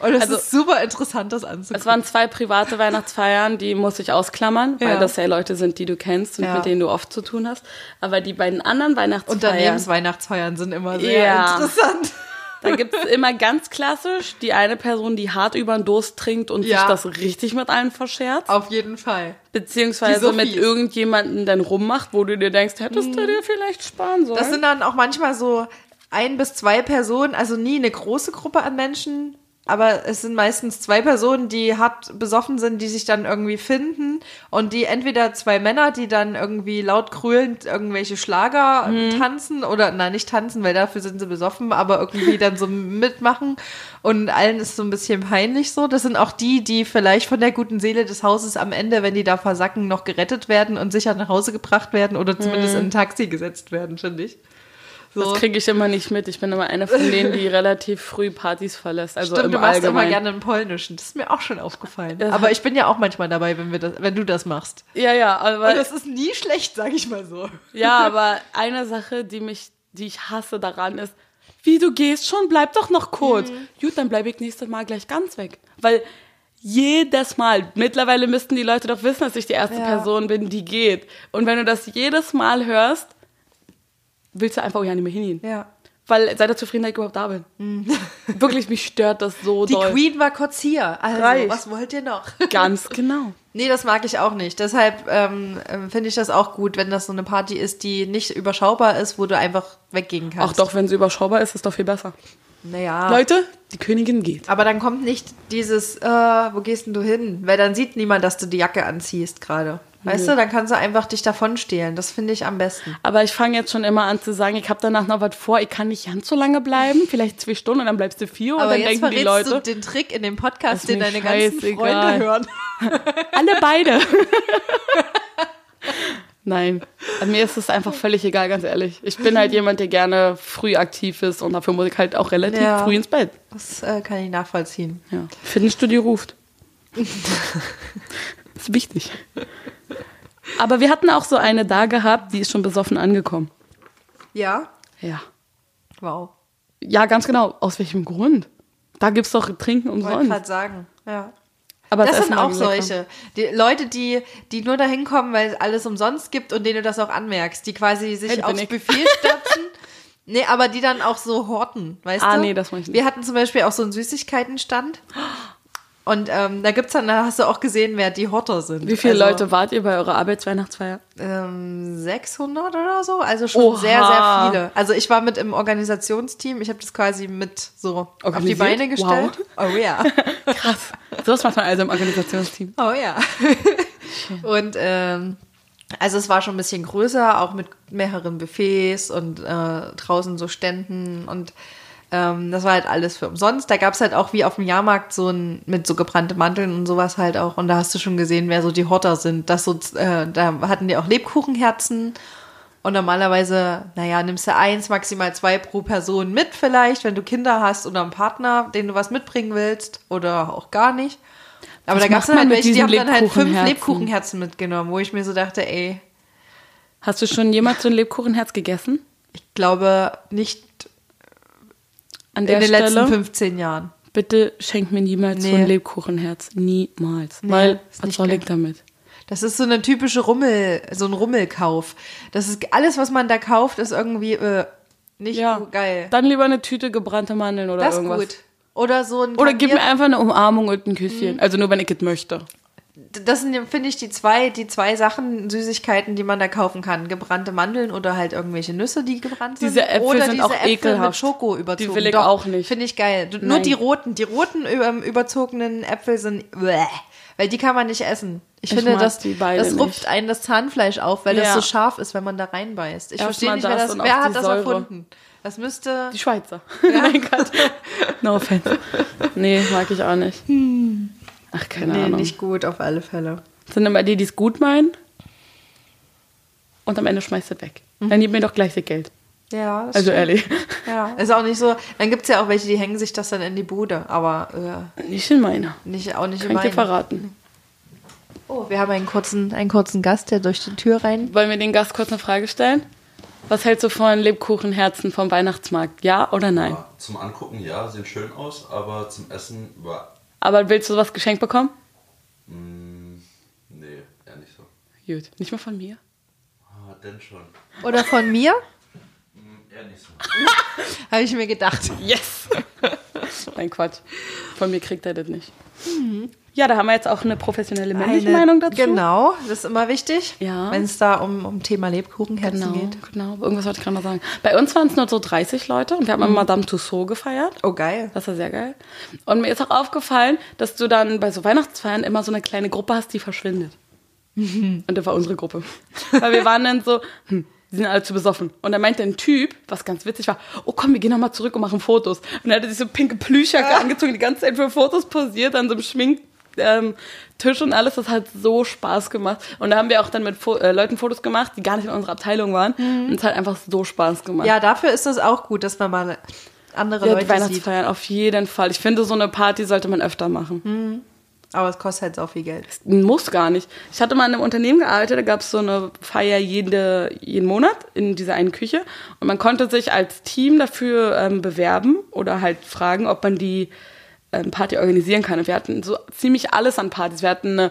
Und es Also- ist super interessant, das anzugucken. Es waren zwei private Weihnachtsfeiern, die muss ich ausklammern, weil Ja. das ja Leute sind, die du kennst und Ja. mit denen du oft zu tun hast. Aber die beiden anderen Weihnachtsfeiern, Unternehmensweihnachtsfeiern sind immer sehr Ja. interessant. Da gibt es immer ganz klassisch die eine Person, die hart über den Durst trinkt und Ja. sich das richtig mit allen verscherzt. Auf jeden Fall. Beziehungsweise mit irgendjemanden dann rummacht, wo du dir denkst, hättest du dir vielleicht sparen sollen. Das sind dann auch manchmal so ein bis zwei Personen, also nie eine große Gruppe an Menschen, aber es sind meistens zwei Personen, die hart besoffen sind, die sich dann irgendwie finden und die entweder zwei Männer, die dann irgendwie laut krölend irgendwelche Schlager Mhm. tanzen oder na nicht tanzen, weil dafür sind sie besoffen, aber irgendwie dann so mitmachen und allen ist so ein bisschen peinlich so. Das sind auch die, die vielleicht von der guten Seele des Hauses am Ende, wenn die da versacken, noch gerettet werden und sicher nach Hause gebracht werden oder zumindest Mhm. in ein Taxi gesetzt werden, finde ich. So. Das kriege ich immer nicht mit. Ich bin immer eine von denen, die relativ früh Partys verlässt. Also Stimmt, im du machst immer Allgemeinen. gerne einen polnischen. Das ist mir auch schon aufgefallen. Aber ich bin ja auch manchmal dabei, wenn, wir das, wenn du das machst. Ja, ja, aber Und das ist nie schlecht, sag ich mal so. Ja, aber eine Sache, die mich, die ich hasse daran ist, wie du gehst schon, bleib doch noch kurz. Gut, dann bleibe ich nächstes Mal gleich ganz weg. Weil jedes Mal, mittlerweile müssten die Leute doch wissen, dass ich die erste Ja. Person bin, die geht. Und wenn du das jedes Mal hörst, willst du einfach auch ja nicht mehr hingehen. Ja. Weil zufrieden, dass ich überhaupt da bin. Wirklich, mich stört das so Die doll. Queen war kurz hier. Also, Reicht. was wollt ihr noch? Ganz genau. nee, das mag ich auch nicht. Deshalb ähm, ähm, finde ich das auch gut, wenn das so eine Party ist, die nicht überschaubar ist, wo du einfach weggehen kannst. Auch doch, wenn sie überschaubar ist, ist doch viel besser. Naja. Leute, die Königin geht. Aber dann kommt nicht dieses, äh, wo gehst denn du hin? Weil dann sieht niemand, dass du die Jacke anziehst gerade. Weißt du, dann kannst du einfach dich davon stehlen. Das finde ich am besten. Aber ich fange jetzt schon immer an zu sagen, ich habe danach noch was vor, ich kann nicht ganz so lange bleiben, vielleicht zwei Stunden und dann bleibst du vier und Aber dann jetzt denken die Leute, du den Trick in dem Podcast, den deine ganzen. Freunde hören. alle beide. Nein, an mir ist es einfach völlig egal, ganz ehrlich. Ich bin halt jemand, der gerne früh aktiv ist und dafür muss ich halt auch relativ Ja. früh ins Bett. Das äh, kann ich nachvollziehen. Ja. Fitnessstudio ruft. ist wichtig. Aber wir hatten auch so eine da gehabt, die ist schon besoffen angekommen. Ja? Ja. Wow. Ja, ganz genau. Aus welchem Grund? Da gibt's doch Trinken Wollte umsonst. gerade sagen. Ja. Aber Das Essen sind auch solche. Die Leute, die, die nur dahin kommen, weil es alles umsonst gibt und denen du das auch anmerkst, die quasi sich Hey, aufs. Buffet stürzen. Nee, aber die dann auch so horten, weißt Ah, du? nee, das mach ich nicht. Wir hatten zum Beispiel auch so einen Süßigkeitenstand. Und ähm, da gibt's dann, da hast du auch gesehen, wer die Hotter sind. Wie viele also, Leute wart ihr bei eurer Arbeitsweihnachtsfeier? Ähm, 600 oder so, also schon Oha. sehr, sehr viele. Also ich war mit im Organisationsteam, ich habe das quasi mit so auf die? Beine gestellt. Oh ja. Krass. Sowas macht man also im Organisationsteam. Oh ja. und ähm, also es war schon ein bisschen größer, auch mit mehreren Buffets und äh, draußen so Ständen und ähm, das war halt alles für umsonst. Da gab es halt auch wie auf dem Jahrmarkt so ein, mit so gebrannte Manteln und sowas halt auch. Und da hast du schon gesehen, wer so die Hotter sind. Das so, äh, da hatten die auch Lebkuchenherzen. Und normalerweise, naja, nimmst du eins, maximal zwei pro Person mit vielleicht, wenn du Kinder hast oder einen Partner, den du was mitbringen willst oder auch gar nicht. Aber Was da gab es halt welche, die haben dann halt fünf Lebkuchenherzen? Lebkuchenherzen mitgenommen, wo ich mir so dachte, ey, Hast du schon jemals so ein Lebkuchenherz gegessen? ich glaube nicht An in der den Stelle, letzten 15 Jahren. bitte schenk mir niemals so Nee. ein Lebkuchenherz. Niemals. Nee, Weil, was nicht soll ich damit? Das ist so eine typische Rummel, so ein Rummelkauf. Das ist alles, was man da kauft, ist irgendwie äh, nicht Ja. gut, geil. Dann lieber eine Tüte gebrannte Mandeln oder das ist irgendwas. gut. Oder so ein Oder gib mir einfach eine Umarmung und ein Küsschen. Mhm. Also nur, wenn ich es möchte. Das sind, finde ich, die zwei, die zwei Sachen, Süßigkeiten, die man da kaufen kann. Gebrannte Mandeln oder halt irgendwelche Nüsse, die gebrannt sind. Diese Äpfel oder sind diese auch Äpfel ekelhaft. mit Schoko überzogen. Die will ich Doch, auch nicht. Finde ich geil. Du- Nur Nein. die roten, die roten ähm, überzogenen Äpfel sind, bleh, weil die kann man nicht essen. Ich, Ich finde, das, das rupft einen das Zahnfleisch auf, weil das Ja. so scharf ist, wenn man da reinbeißt. Ich Erst verstehe nicht, wer, das das, wer hat das Säure. erfunden. Das müsste, Die Schweizer. mein Gott. No offense. Nee, mag ich auch nicht. Ach, keine nee, Ahnung. nicht gut, auf alle Fälle. Das sind immer die, die es gut meinen. Und am Ende schmeißt du weg. Dann gib mir doch gleich das Geld. Ja, das Also stimmt. ehrlich. Ja, ist auch nicht so. Dann gibt's ja auch welche, die hängen sich das dann in die Bude, aber Nicht in meiner. äh, nicht, auch nicht Kann in ich dir verraten. Oh, wir haben einen kurzen, einen kurzen Gast, der durch die Tür rein. Wollen wir den Gast kurz eine Frage stellen? Was hältst du von Lebkuchenherzen vom Weihnachtsmarkt? Ja oder nein? Ja, Zum Angucken ja, sehen schön aus, aber zum Essen war. Aber willst du was geschenkt bekommen? Mm, nee, eher nicht so. Gut. Nicht mal von mir. Ah, denn schon. Oder von mir? Mm, eher nicht so. Habe ich mir gedacht. Yes! Nein, Quatsch. Von mir kriegt er das nicht. Ja, da haben wir jetzt auch eine professionelle männliche Eine- Meinung dazu. Genau, das ist immer wichtig. Ja. Wenn es da um, um Thema Lebkuchenherzen Genau, geht. genau. Irgendwas wollte ich gerade noch sagen. Bei uns waren es nur so 30 Leute und wir haben Madame Tussauds gefeiert. Oh, geil. Das war sehr geil. Und mir ist auch aufgefallen, dass du dann bei so Weihnachtsfeiern immer so eine kleine Gruppe hast, die verschwindet. Und das war unsere Gruppe. Weil wir waren dann so, hm, die sind alle zu besoffen. Und dann meinte ein Typ, was ganz witzig war, oh komm, wir gehen nochmal zurück und machen Fotos. Und er hatte sich so pinke Plüschjacke angezogen, die ganze Zeit für Fotos posiert, an so einem Schmink, ähm, Tisch und alles. Das hat so Spaß gemacht. Und da haben wir auch dann mit Fo äh, Leuten Fotos gemacht, die gar nicht in unserer Abteilung waren. Und es hat einfach so Spaß gemacht. Ja, dafür ist das auch gut, dass man mal andere Ja, Leute sieht. Weihnachtsfeiern auf jeden Fall. Ich finde, so eine Party sollte man öfter machen. Aber es kostet halt auch viel Geld. Muss gar nicht. Ich hatte mal in einem Unternehmen gearbeitet, da gab es so eine Feier jede, jeden Monat in dieser einen Küche. Und man konnte sich als Team dafür ähm, bewerben oder halt fragen, ob man die ähm, Party organisieren kann. Und wir hatten so ziemlich alles an Partys. Wir hatten eine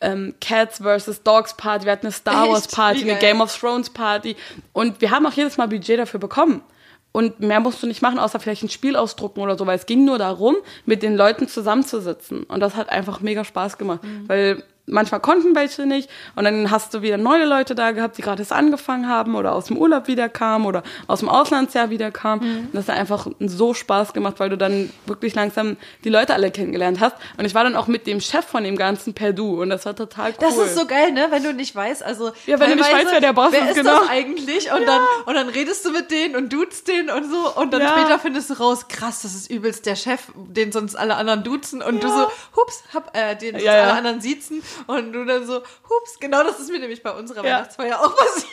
ähm, Cats vs. Dogs Party, wir hatten eine Star? Wars Party, eine. Game of Thrones Party. Und wir haben auch jedes Mal Budget dafür bekommen. Und mehr musst du nicht machen, außer vielleicht ein Spiel ausdrucken oder so, weil es ging nur darum, mit den Leuten zusammenzusitzen. Und das hat einfach mega Spaß gemacht, weil manchmal konnten welche nicht und dann hast du wieder neue Leute da gehabt, die gerade erst angefangen haben oder aus dem Urlaub wieder kamen oder aus dem Auslandsjahr wieder kamen. Und das hat einfach so Spaß gemacht, weil du dann wirklich langsam die Leute alle kennengelernt hast. Und ich war dann auch mit dem Chef von dem Ganzen per Du und das war total cool. Das ist so geil, ne? Wenn du nicht weißt, also Ja, wenn du nicht weißt, wer der Boss wer ist, ist genau. das eigentlich? Und dann und dann redest du mit denen und duzt den und so und dann Ja. später findest du raus, krass, das ist übelst der Chef, den sonst alle anderen duzen und du so, hups, hab äh, den sonst Ja, ja. alle anderen siezen und du dann so, hups, genau das ist mir nämlich bei unserer Ja. Weihnachtsfeier auch passiert.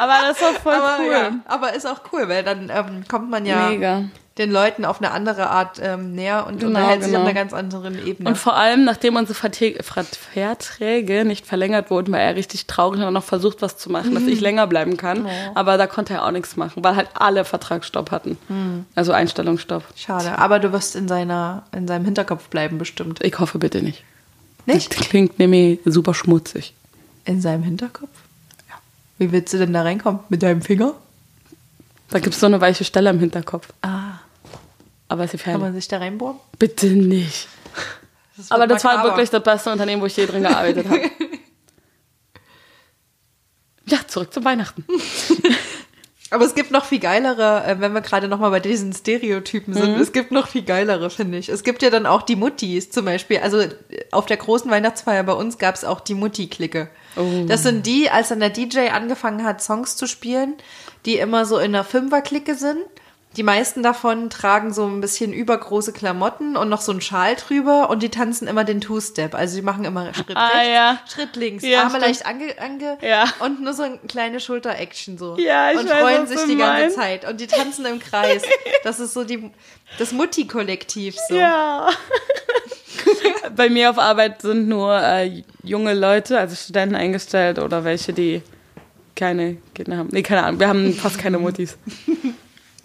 Aber das war voll aber, cool. ja, aber ist auch cool, weil dann ähm, kommt man ja Mega. den Leuten auf eine andere Art ähm, näher und Genau, unterhält sich genau. auf einer ganz anderen Ebene. Und vor allem, nachdem unsere Verte- Verträge nicht verlängert wurden, war er richtig traurig und hat noch versucht, was zu machen, dass ich Mhm. länger bleiben kann. Aber da konnte er auch nichts machen, weil halt alle Vertragsstopp hatten. Mhm. Also Einstellungsstopp. Schade, aber du wirst in seiner in seinem Hinterkopf bleiben bestimmt. Ich hoffe bitte nicht. Nicht? Das klingt nämlich super schmutzig. In seinem Hinterkopf? Ja. Wie willst du denn da reinkommen? Mit deinem Finger? Da gibt es so eine weiche Stelle im Hinterkopf. Ah. Aber ist Kann man sich da reinbohren? Bitte nicht. wird Aber das war makaber. wirklich das beste Unternehmen, wo ich je drin gearbeitet habe. Ja, zurück zu Weihnachten. Aber es gibt noch viel geilere, äh, wenn wir gerade noch mal bei diesen Stereotypen sind, es gibt noch viel geilere, finde ich. Es gibt ja dann auch die Muttis zum Beispiel. Also äh, auf der großen Weihnachtsfeier bei uns gab es auch die Mutti-Clique. Das sind die, als dann der DJ angefangen hat, Songs zu spielen, die immer so in einer Fünfer-Clique sind. Die meisten davon tragen so ein bisschen übergroße Klamotten und noch so einen Schal drüber und die tanzen immer den Two-Step. Also die machen immer Schritt Ah, rechts, ja. Schritt links, Ja, Arme stimmt. leicht ange, ange Ja. und nur so eine kleine Schulter-Action so. Ja, ich Und weiß, freuen sich die ganze meinst. Zeit und die tanzen im Kreis. Das ist so die, das Mutti-Kollektiv so. Ja. Bei mir auf Arbeit sind nur äh, junge Leute, also Studenten eingestellt oder welche, die keine Kinder haben. Nee, keine Ahnung. Wir haben fast keine Muttis.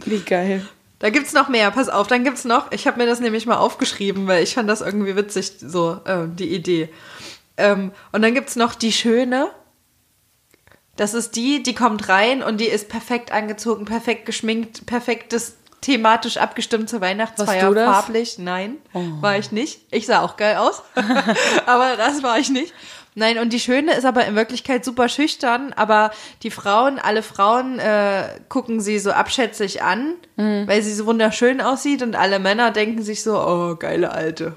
Wie geil. Da gibt's noch mehr, pass auf, dann gibt's noch, ich habe mir das nämlich mal aufgeschrieben, weil ich fand das irgendwie witzig, so äh, die Idee. Ähm, und dann gibt's noch die Schöne. Das ist die, die kommt rein und die ist perfekt angezogen, perfekt geschminkt, perfektes thematisch abgestimmt zur Weihnachtsfeier. Farblich, nein, war ich nicht. Ich sah auch geil aus, aber das war ich nicht. Nein, und die Schöne ist aber in Wirklichkeit super schüchtern, aber die Frauen, alle Frauen äh, gucken sie so abschätzig an, Mhm. weil sie so wunderschön aussieht und alle Männer denken sich so, oh, geile Alte.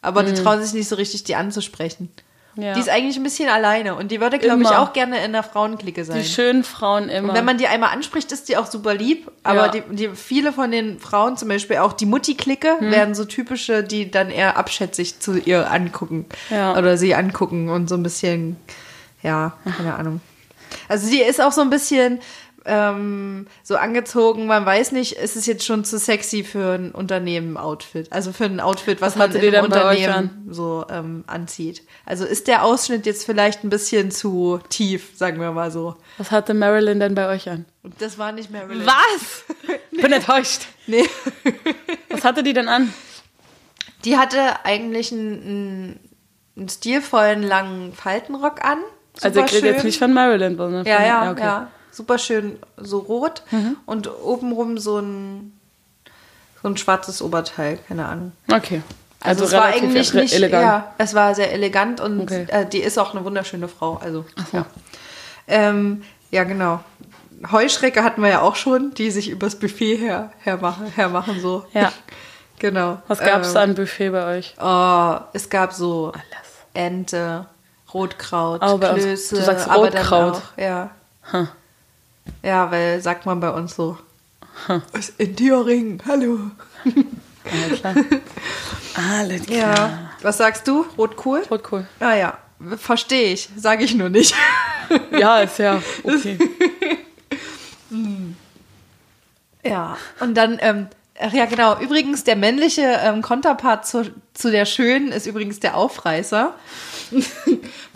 Aber die trauen sich nicht so richtig, die anzusprechen. Ja. Die ist eigentlich ein bisschen alleine und die würde, glaube ich, auch gerne in der Frauenklicke sein. Die schönen Frauen immer. Und wenn man die einmal anspricht, ist die auch super lieb. Aber Ja. die, die, viele von den Frauen, zum Beispiel auch die Mutti-Clique, Hm. werden so typische, die dann eher abschätzig zu ihr angucken. Ja. Oder sie angucken und so ein bisschen, ja, keine Ahnung. Also sie ist auch so ein bisschen ähm, so angezogen, man weiß nicht, ist es jetzt schon zu sexy für ein Unternehmen-Outfit. Also für ein Outfit, was, Was man in einem Unternehmen so ähm, anzieht. Also ist der Ausschnitt jetzt vielleicht ein bisschen zu tief, sagen wir mal so. Was hatte Marilyn denn bei euch an? Das war nicht Marilyn. Was? Bin enttäuscht. Nee. Was hatte die denn an? Die hatte eigentlich einen, einen, stilvollen langen Faltenrock an. Also ich rede jetzt nicht von Marilyn, sondern Ja, von, ja, okay. ja. Super schön so rot Mhm. und obenrum so ein, so ein schwarzes Oberteil, keine Ahnung. Okay. Also, es war eigentlich nicht, elegant. ja, es war sehr elegant und Okay. äh, die ist auch eine wunderschöne Frau. Also, so. ja. Ähm, ja, genau. Heuschrecke hatten wir ja auch schon, die sich übers Buffet her, hermachen, hermachen so. Ja. Genau. Was gab's Ähm, da an Buffet bei euch? Oh, es gab so Ente, Rotkraut, bei uns- Klöße. du sagst aber dann Rotkraut. Auch, ja. Huh. Ja, weil sagt man bei uns so. Was in Thüringen, hallo. Ja, klar. Alles klar. Ja. Was sagst du? Rotkohl? Rot cool. Ah ja, verstehe ich, sage ich nur nicht. Ja, ist ja okay. Ja, und dann, ähm, ach ja genau, übrigens der männliche ähm, Konterpart zu, zu der Schönen ist übrigens der Aufreißer.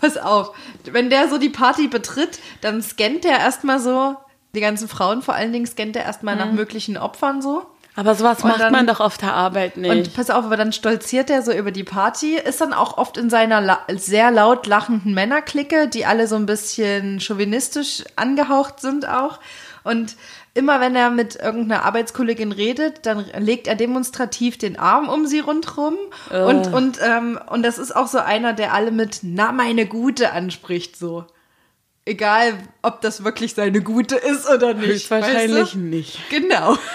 Pass auf, wenn der so die Party betritt, dann scannt der erstmal so, die ganzen Frauen vor allen Dingen scannt er erstmal nach möglichen Opfern so. Aber sowas Und macht dann- man doch auf der Arbeit nicht. Und pass auf, aber dann stolziert er so über die Party, ist dann auch oft in seiner la sehr laut lachenden Männerklicke, die alle so ein bisschen chauvinistisch angehaucht sind auch. Und immer wenn er mit irgendeiner Arbeitskollegin redet, dann legt er demonstrativ den Arm um sie rundherum. Und, und, ähm, und das ist auch so einer, der alle mit Na meine Gute anspricht, so. Egal, ob das wirklich seine Gute ist oder nicht. Höchstwahrscheinlich weißt du? nicht. Genau.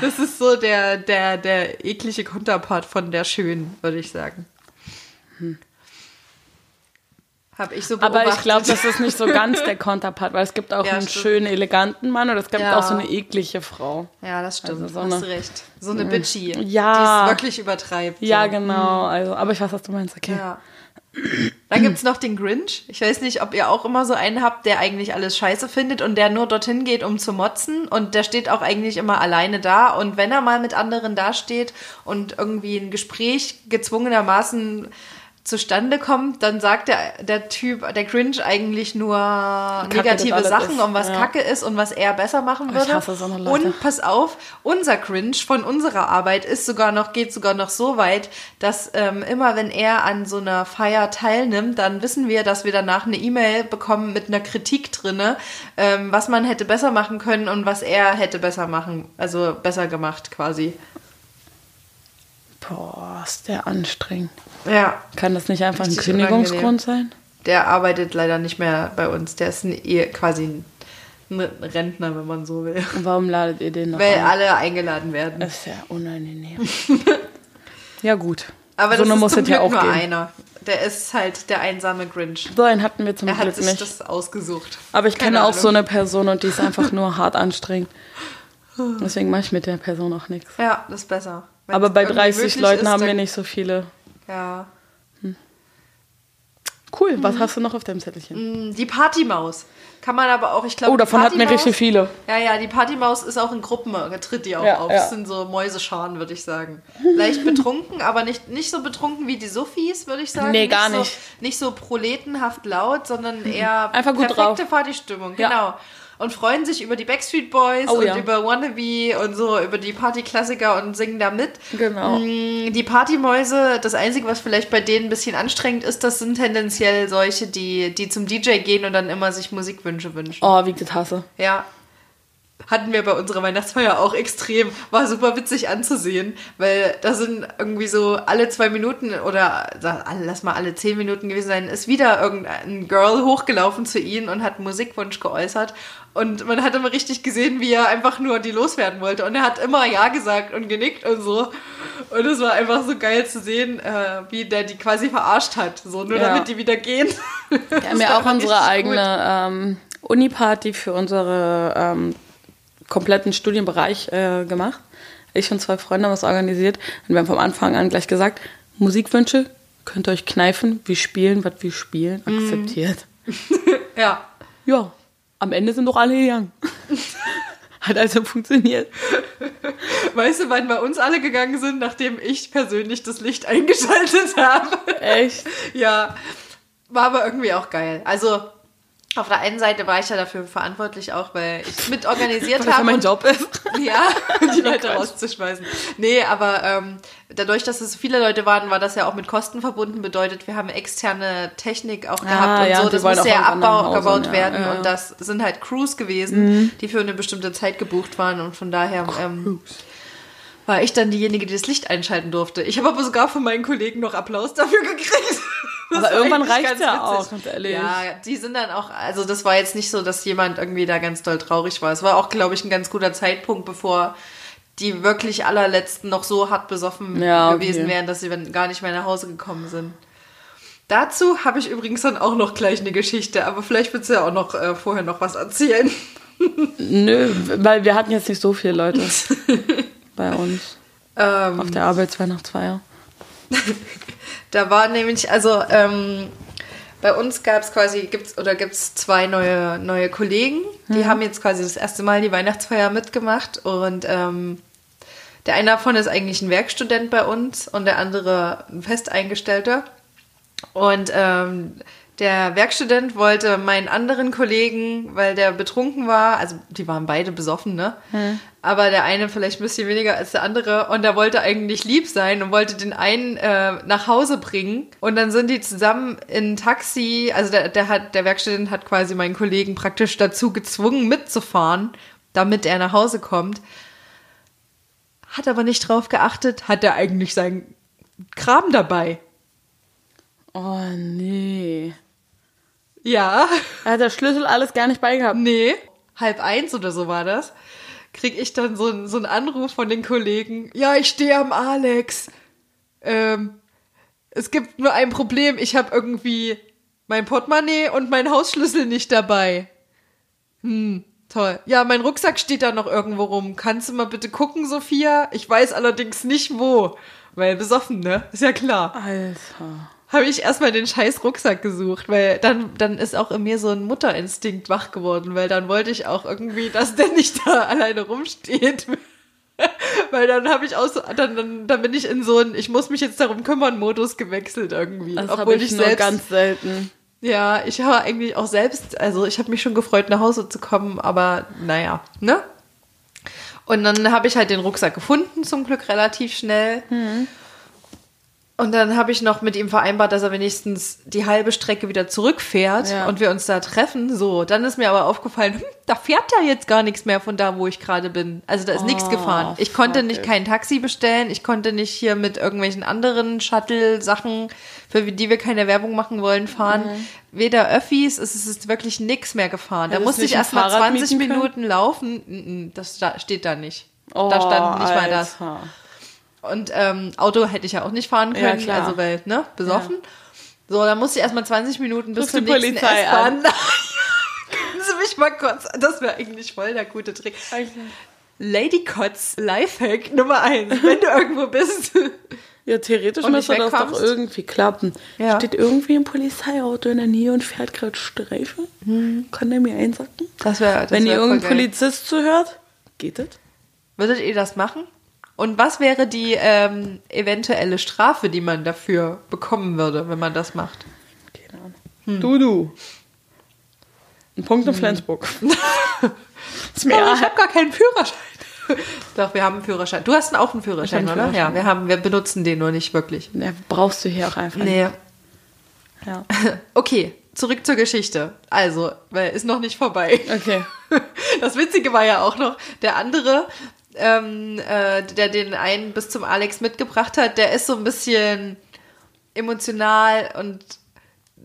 Das ist so der, der, der eklige Konterpart von der Schönen, würde ich sagen. Habe ich so beobachtet. Aber ich glaube, das ist nicht so ganz der Konterpart, weil es gibt auch Ja, einen stimmt. schönen, eleganten Mann und es gibt Ja. auch so eine eklige Frau. Ja, das stimmt. Also so hast eine- du recht. So eine Bitchy. Ja. Die es wirklich übertreibt. Ja, so. genau. Also, aber ich weiß, was du meinst. Okay. Ja. Dann gibt's noch den Grinch. Ich weiß nicht, ob ihr auch immer so einen habt, der eigentlich alles scheiße findet und der nur dorthin geht, um zu motzen. Und der steht auch eigentlich immer alleine da. Und wenn er mal mit anderen dasteht und irgendwie ein Gespräch gezwungenermaßen zustande kommt, dann sagt der, der Typ, der Grinch eigentlich nur das negative Sachen, ist. um was Ja. Kacke ist und was er besser machen ich würde. hasse so eine Leute. Und pass auf, unser Grinch von unserer Arbeit ist sogar noch, geht sogar noch so weit, dass ähm, immer wenn er an so einer Feier teilnimmt, dann wissen wir, dass wir danach eine E-Mail bekommen mit einer Kritik drinne, ähm, was man hätte besser machen können und was er hätte besser machen, also besser gemacht quasi. Boah, ist der anstrengend. Ja, Kann das nicht einfach ein Kündigungsgrund sein? der arbeitet leider nicht mehr bei uns. Der ist ein, eh- quasi ein Rentner, wenn man so will. Und warum ladet ihr den noch Weil ein? alle eingeladen werden. Das ist ja unangenehm. ja, gut. Aber so das ist muss zum ja auch nur geben. einer. Der ist halt der einsame Grinch. So einen hatten wir zum Er hat Glück sich nicht. das ausgesucht. Aber ich Keine kenne auch Ahnung. so eine Person und die ist einfach nur hart anstrengend. Deswegen mache ich mit der Person auch nichts. Ja, das ist besser. Wenn's Aber bei irgendwie 30 möglich Leuten ist, haben wir nicht so viele. Ja. Cool, was hast du noch auf deinem Zettelchen? Die Partymaus. Kann man aber auch, ich glaube. Oh, davon hatten wir richtig viele. Ja, ja, die Partymaus ist auch in Gruppen, äh, tritt die auch Ja, auf. ja. Das sind so Mäusescharen, würde ich sagen. Leicht betrunken, aber nicht, nicht so betrunken wie die Sophies, würde ich sagen. Nee, gar so, nicht. Nicht so proletenhaft laut, sondern eher Einfach gut perfekte drauf. Partystimmung, Ja. Und freuen sich über die Backstreet Boys Oh, und ja. über Wannabe und so, über die Partyklassiker und singen da mit. Genau. Mm, Die Partymäuse, das Einzige, was vielleicht bei denen ein bisschen anstrengend ist, das sind tendenziell solche, die, die zum DJ gehen und dann immer sich Musikwünsche wünschen. Oh, wie ich das hasse. Ja. Hatten wir bei unserer Weihnachtsfeier auch extrem. War super witzig anzusehen, weil da sind irgendwie so alle zwei Minuten oder lass mal alle zehn Minuten gewesen sein, ist wieder irgendein Girl hochgelaufen zu ihnen und hat einen Musikwunsch geäußert. Und man hat immer richtig gesehen, wie er einfach nur die loswerden wollte. Und er hat immer Ja gesagt und genickt und so. Und es war einfach so geil zu sehen, äh, wie der die quasi verarscht hat. So, nur Ja. damit die wieder gehen. Wir haben ja auch unsere eigene ähm, Uni-Party für unsere ähm, kompletten Studienbereich äh, gemacht. Ich und zwei Freunde haben das organisiert und wir haben vom Anfang an gleich gesagt, Musikwünsche könnt ihr euch kneifen, wir spielen, was wir spielen, akzeptiert. Ja. Ja, am Ende sind doch alle gegangen. Hat also funktioniert. Weißt du, wann bei uns alle gegangen sind, nachdem ich persönlich das Licht eingeschaltet habe? Echt? ja, war aber irgendwie auch geil. Also auf der einen Seite war ich ja dafür verantwortlich auch, weil ich mit organisiert habe. mein und- Job ist. Ja, die Leute rauszuschmeißen. Nee, aber ähm, dadurch, dass es so viele Leute waren, war das ja auch mit Kosten verbunden. Bedeutet, wir haben externe Technik auch gehabt und ja, so. und Das musste auch ja abgebaut ja, werden. ja. Mhm. Und das sind halt Crews gewesen, die für eine bestimmte Zeit gebucht waren. Und von daher ähm, war ich dann diejenige, die das Licht einschalten durfte. Ich habe aber sogar von meinen Kollegen noch Applaus dafür gekriegt. Aber irgendwann ganz ja auch, ganz ehrlich. Ja, die sind dann auch, also das war jetzt nicht so, dass jemand irgendwie da ganz doll traurig war. Es war auch, glaube ich, ein ganz guter Zeitpunkt, bevor die wirklich allerletzten noch so hart besoffen Ja, okay. gewesen wären, dass sie dann gar nicht mehr nach Hause gekommen sind. Dazu habe ich übrigens dann auch noch gleich eine Geschichte, aber vielleicht willst du ja auch noch äh, vorher noch was erzählen. Nö, weil wir hatten jetzt nicht so viele Leute bei uns Ähm, auf der Arbeitsweihnachtsfeier. Da war nämlich, also ähm, bei uns gab es quasi, gibt's oder gibt es zwei neue, neue Kollegen, die haben jetzt quasi das erste Mal die Weihnachtsfeier mitgemacht und ähm, der eine davon ist eigentlich ein Werkstudent bei uns und der andere ein Festeingestellter. Und ähm, der Werkstudent wollte meinen anderen Kollegen, weil der betrunken war, also die waren beide besoffen, ne? Aber der eine vielleicht ein bisschen weniger als der andere und der wollte eigentlich lieb sein und wollte den einen äh, nach Hause bringen. Und dann sind die zusammen in ein Taxi, also der, der hat, der Werkstudent hat quasi meinen Kollegen praktisch dazu gezwungen, mitzufahren, damit er nach Hause kommt. Hat aber nicht drauf geachtet, hat er eigentlich seinen Kram dabei. Oh nee. Ja. Er hat der Schlüssel alles gar nicht beigehabt. Nee, halb eins oder so war das. Krieg ich dann so, so einen Anruf von den Kollegen. Ja, ich stehe am Alex. Ähm, es gibt nur ein Problem. Ich habe irgendwie mein Portemonnaie und mein Hausschlüssel nicht dabei. Hm, toll. Ja, mein Rucksack steht da noch irgendwo rum. Kannst du mal bitte gucken, Sophia? Ich weiß allerdings nicht wo. Weil besoffen, ne? Ist ja klar Alter. Habe ich erstmal den scheiß Rucksack gesucht, weil dann, dann ist auch in mir so ein Mutterinstinkt wach geworden, weil dann wollte ich auch irgendwie, dass der nicht da alleine rumsteht. weil dann habe ich auch so, dann, dann, dann bin ich in so ein, ich muss mich jetzt darum kümmern, Modus gewechselt irgendwie. Das Obwohl habe ich, ich selbst, ganz selten. ja, ich war eigentlich auch selbst, also ich habe mich schon gefreut, nach Hause zu kommen, aber naja, ne? Und dann habe ich halt den Rucksack gefunden, zum Glück relativ schnell. Und dann habe ich noch mit ihm vereinbart, dass er wenigstens die halbe Strecke wieder zurückfährt Ja. und wir uns da treffen. So, dann ist mir aber aufgefallen, hm, da fährt ja jetzt gar nichts mehr von da, wo ich gerade bin. Also da ist nichts Oh, gefahren. Ich konnte nicht kein Taxi bestellen, ich konnte nicht hier mit irgendwelchen anderen Shuttle-Sachen, für die wir keine Werbung machen wollen, fahren. Weder Öffis, es ist wirklich nichts mehr gefahren. Da Hättest musste ich erst mal Fahrrad 20 mieten können? Minuten laufen. Mm, mm, Das steht da nicht. Oh, da stand nicht mal das. Und ähm, Auto hätte ich ja auch nicht fahren Ja, können, klar. also weil, ne, besoffen. So, dann musste ich erstmal 20 Minuten bis zur nächsten Polizei S-Bahn. Können Sie mich mal kurz, das wäre eigentlich voll der gute Trick. Lady Kotz Lifehack Nummer eins, wenn du irgendwo bist. Ja, theoretisch müsste das doch irgendwie klappen. Ja. Steht irgendwie ein Polizeiauto in der Nähe und fährt gerade Streife. Kann der mir einsacken? Das wäre, Wenn ihr irgendein Polizist zuhört, geht das? Würdet ihr das machen? Und was wäre die ähm, eventuelle Strafe, die man dafür bekommen würde, wenn man das macht? Keine Ahnung. Du, du. Ein Punkt in Flensburg. ist mir Oh, ich habe gar keinen Führerschein. Doch, wir haben einen Führerschein. Du hast auch einen Führerschein, hab oder? einen Ja, Führerschein. wir haben, wir benutzen den nur nicht wirklich. ja, brauchst du hier auch einfach Nee. nicht. Ja. Okay, zurück zur Geschichte. Also, weil ist noch nicht vorbei. Okay. Das Witzige war ja auch noch, der andere, ähm, äh, der den einen bis zum Alex mitgebracht hat, der ist so ein bisschen emotional und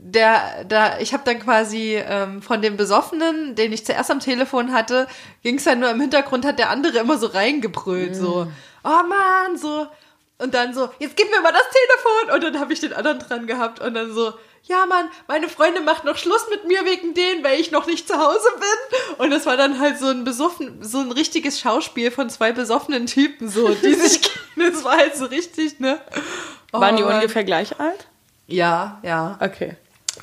der, da, ich habe dann quasi ähm, von dem Besoffenen, den ich zuerst am Telefon hatte, ging es dann nur im Hintergrund, hat der andere immer so reingebrüllt, so, oh Mann, so. Und dann so, jetzt gib mir mal das Telefon. Und dann habe ich den anderen dran gehabt und dann so, ja Mann, meine Freundin macht noch Schluss mit mir wegen denen, weil ich noch nicht zu Hause bin. Und das war dann halt so ein besoffen, so ein richtiges Schauspiel von zwei besoffenen Typen, so, die sich kennen. Das war halt so richtig, ne? Oh, Waren die Mann. ungefähr gleich alt? Ja, ja. Okay.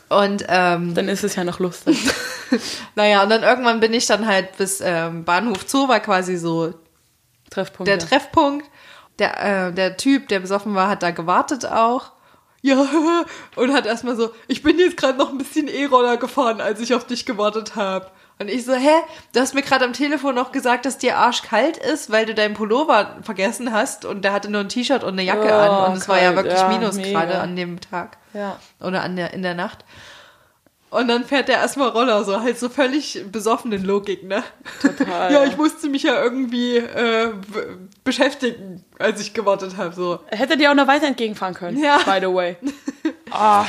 Und ähm, Dann ist es ja noch lustig. naja, und dann irgendwann bin ich dann halt bis ähm, Bahnhof Zoo, war quasi so Treffpunkt. der Treffpunkt. Der, äh, der Typ, der besoffen war, hat da gewartet auch. Ja, und hat erstmal so, ich bin jetzt gerade noch ein bisschen E-Roller gefahren, als ich auf dich gewartet habe. Und ich so, hä? Du hast mir gerade am Telefon noch gesagt, dass dir arschkalt ist, weil du deinen Pullover vergessen hast und der hatte nur ein T-Shirt und eine Jacke Oh, an und es war ja wirklich ja, Minus gerade an dem Tag. Ja. Oder an der, in der Nacht. Und dann fährt der erstmal Roller, so halt so völlig besoffenen Logik, ne? Total. ja, ich musste mich ja irgendwie äh, beschäftigen, als ich gewartet habe. So. Hätte dir auch noch weiter entgegenfahren können. Ja. By the way. Ah.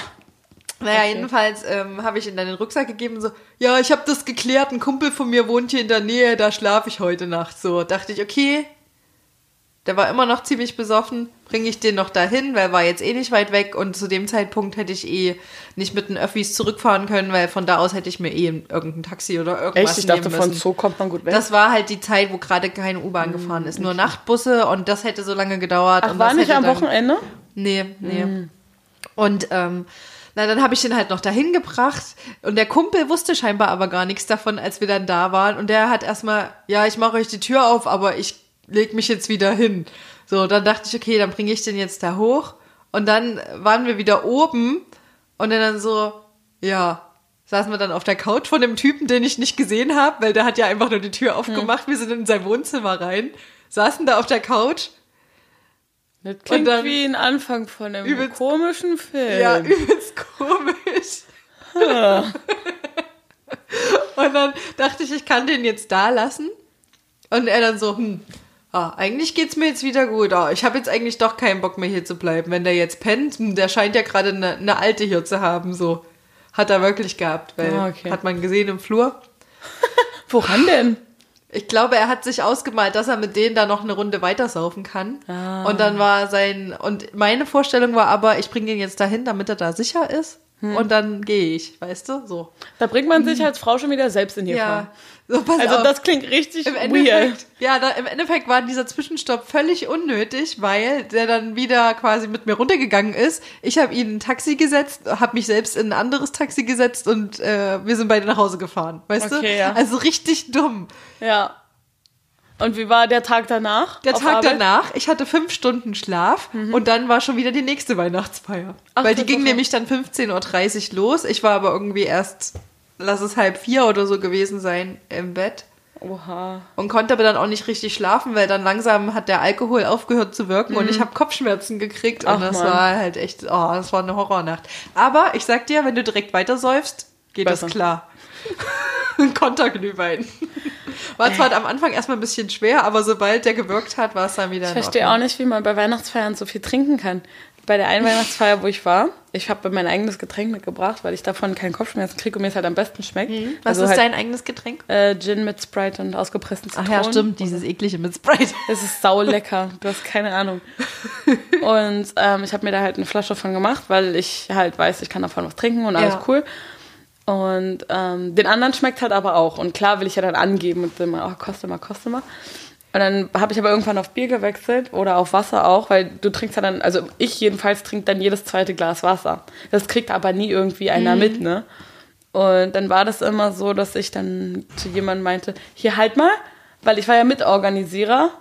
Naja, Okay. jedenfalls ähm, habe ich in deinen Rucksack gegeben, so, ja, ich habe das geklärt, ein Kumpel von mir wohnt hier in der Nähe, da schlafe ich heute Nacht. So, dachte ich, okay, der war immer noch ziemlich besoffen, bringe ich den noch dahin, weil er war jetzt eh nicht weit weg und zu dem Zeitpunkt hätte ich eh nicht mit den Öffis zurückfahren können, weil von da aus hätte ich mir eh irgendein Taxi oder irgendwas Echt? Ich dachte, von. Zoo kommt man gut weg. Das war halt die Zeit, wo gerade keine U-Bahn gefahren ist. Nur Nachtbusse und das hätte so lange gedauert. Ach, und war nicht am dann- Wochenende? Nee, nee. Und ähm, na, dann habe ich den halt noch dahin gebracht und der Kumpel wusste scheinbar aber gar nichts davon, als wir dann da waren. Und der hat erstmal, ja, ich mache euch die Tür auf, aber ich leg mich jetzt wieder hin. So, dann dachte ich, okay, dann bringe ich den jetzt da hoch. Und dann waren wir wieder oben und dann, dann so, ja, saßen wir dann auf der Couch von dem Typen, den ich nicht gesehen habe, weil der hat ja einfach nur die Tür aufgemacht. Wir sind in sein Wohnzimmer rein, saßen da auf der Couch Das klingt wie ein Anfang von einem Übelst- komischen Film. Ja, übelst komisch. und dann dachte ich, ich kann den jetzt da lassen. Und er dann so, hm, ah, eigentlich geht's mir jetzt wieder gut. Ah, ich habe jetzt eigentlich doch keinen Bock mehr hier zu bleiben. Wenn der jetzt pennt, hm, der scheint ja gerade eine, eine alte hier zu haben. So hat er wirklich gehabt, weil Ah, okay. hat man gesehen im Flur. Woran denn? Ich glaube, er hat sich ausgemalt, dass er mit denen da noch eine Runde weitersaufen kann. Ah. Und dann war sein, und meine Vorstellung war aber, ich bringe ihn jetzt dahin, damit er da sicher ist. Hm. Und dann gehe ich, weißt du, so. Da bringt man sich als Frau schon wieder selbst in die Ja, so pass Also auf. das klingt richtig Im weird. Endeffekt, ja, da, im Endeffekt war dieser Zwischenstopp völlig unnötig, weil der dann wieder quasi mit mir runtergegangen ist. Ich habe ihn in ein Taxi gesetzt, habe mich selbst in ein anderes Taxi gesetzt und äh, wir sind beide nach Hause gefahren, weißt du? Okay, ja. Also richtig dumm. Ja. Und wie war der Tag danach? Der Tag Arbeit? danach, ich hatte fünf Stunden Schlaf und dann war schon wieder die nächste Weihnachtsfeier. Ach, Weil die ging nämlich dann 15.30 Uhr los. Ich war aber irgendwie erst, lass es halb vier oder so gewesen sein, im Bett. Oha. und konnte aber dann auch nicht richtig schlafen, weil dann langsam hat der Alkohol aufgehört zu wirken und ich habe Kopfschmerzen gekriegt und Mhm. Ach, das Mann. war halt echt, oh, das war eine Horrornacht. Aber ich sag dir, wenn du direkt weiter säufst, geht Besser. das klar. Konterglühwein. War zwar am Anfang erstmal ein bisschen schwer, aber sobald der gewirkt hat, war es dann wieder Ich verstehe auch nicht, wie man bei Weihnachtsfeiern so viel trinken kann. Bei der einen Weihnachtsfeier, wo ich war, ich habe mein eigenes Getränk mitgebracht, weil ich davon keinen Kopfschmerzen kriege und mir es halt am besten schmeckt. Was also ist halt, dein eigenes Getränk? Äh, Gin mit Sprite und ausgepressten Ach Zitronen. ja, stimmt, dieses eklige mit Sprite. Es ist sau lecker. Du hast keine Ahnung. Und ähm, ich habe mir da halt eine Flasche von gemacht, weil ich halt weiß, ich kann davon was trinken und alles Ja. cool. Und ähm, den anderen schmeckt halt aber auch. Und klar will ich ja dann angeben und immer, oh, koste mal, koste mal. Und dann habe ich aber irgendwann auf Bier gewechselt oder auf Wasser auch, weil du trinkst ja dann, also ich jedenfalls trinke dann jedes zweite Glas Wasser. Das kriegt aber nie irgendwie einer mit, ne? Und dann war das immer so, dass ich dann zu jemandem meinte, hier halt mal, weil ich war ja Mitorganisierer,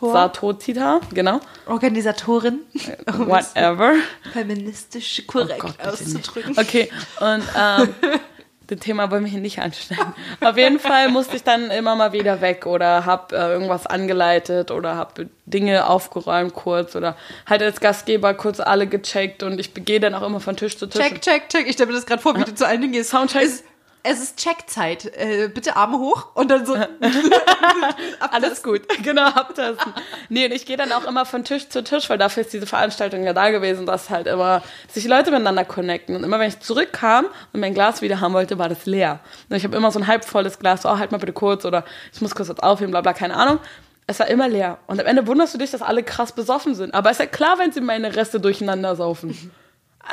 Organisator, genau, Organisatorin. Um whatever. feministisch korrekt Oh Gott, auszudrücken. Nicht. Okay, und ähm, das Thema wollen wir hier nicht anstellen. Auf jeden Fall musste ich dann immer mal wieder weg oder habe äh, irgendwas angeleitet oder habe Dinge aufgeräumt kurz oder halt als Gastgeber kurz alle gecheckt und ich gehe dann auch immer von Tisch zu Tisch. Check, check, check. Ich stelle mir das gerade vor, wie du zu allen Dingen gehst. Soundcheck. Es, es ist Checkzeit. Äh, bitte Arme hoch und dann so. Alles gut, genau, abtasten. Nee, und ich gehe dann auch immer von Tisch zu Tisch, weil dafür ist diese Veranstaltung ja da gewesen, dass halt immer sich Leute miteinander connecten. Und immer wenn ich zurückkam und mein Glas wieder haben wollte, war das leer. Und ich habe immer so ein halbvolles Glas, so, oh, halt mal bitte kurz oder ich muss kurz was aufheben, bla bla, keine Ahnung. Es war immer leer. Und am Ende wunderst du dich, dass alle krass besoffen sind. Aber ist ja klar, wenn sie meine Reste durcheinander saufen.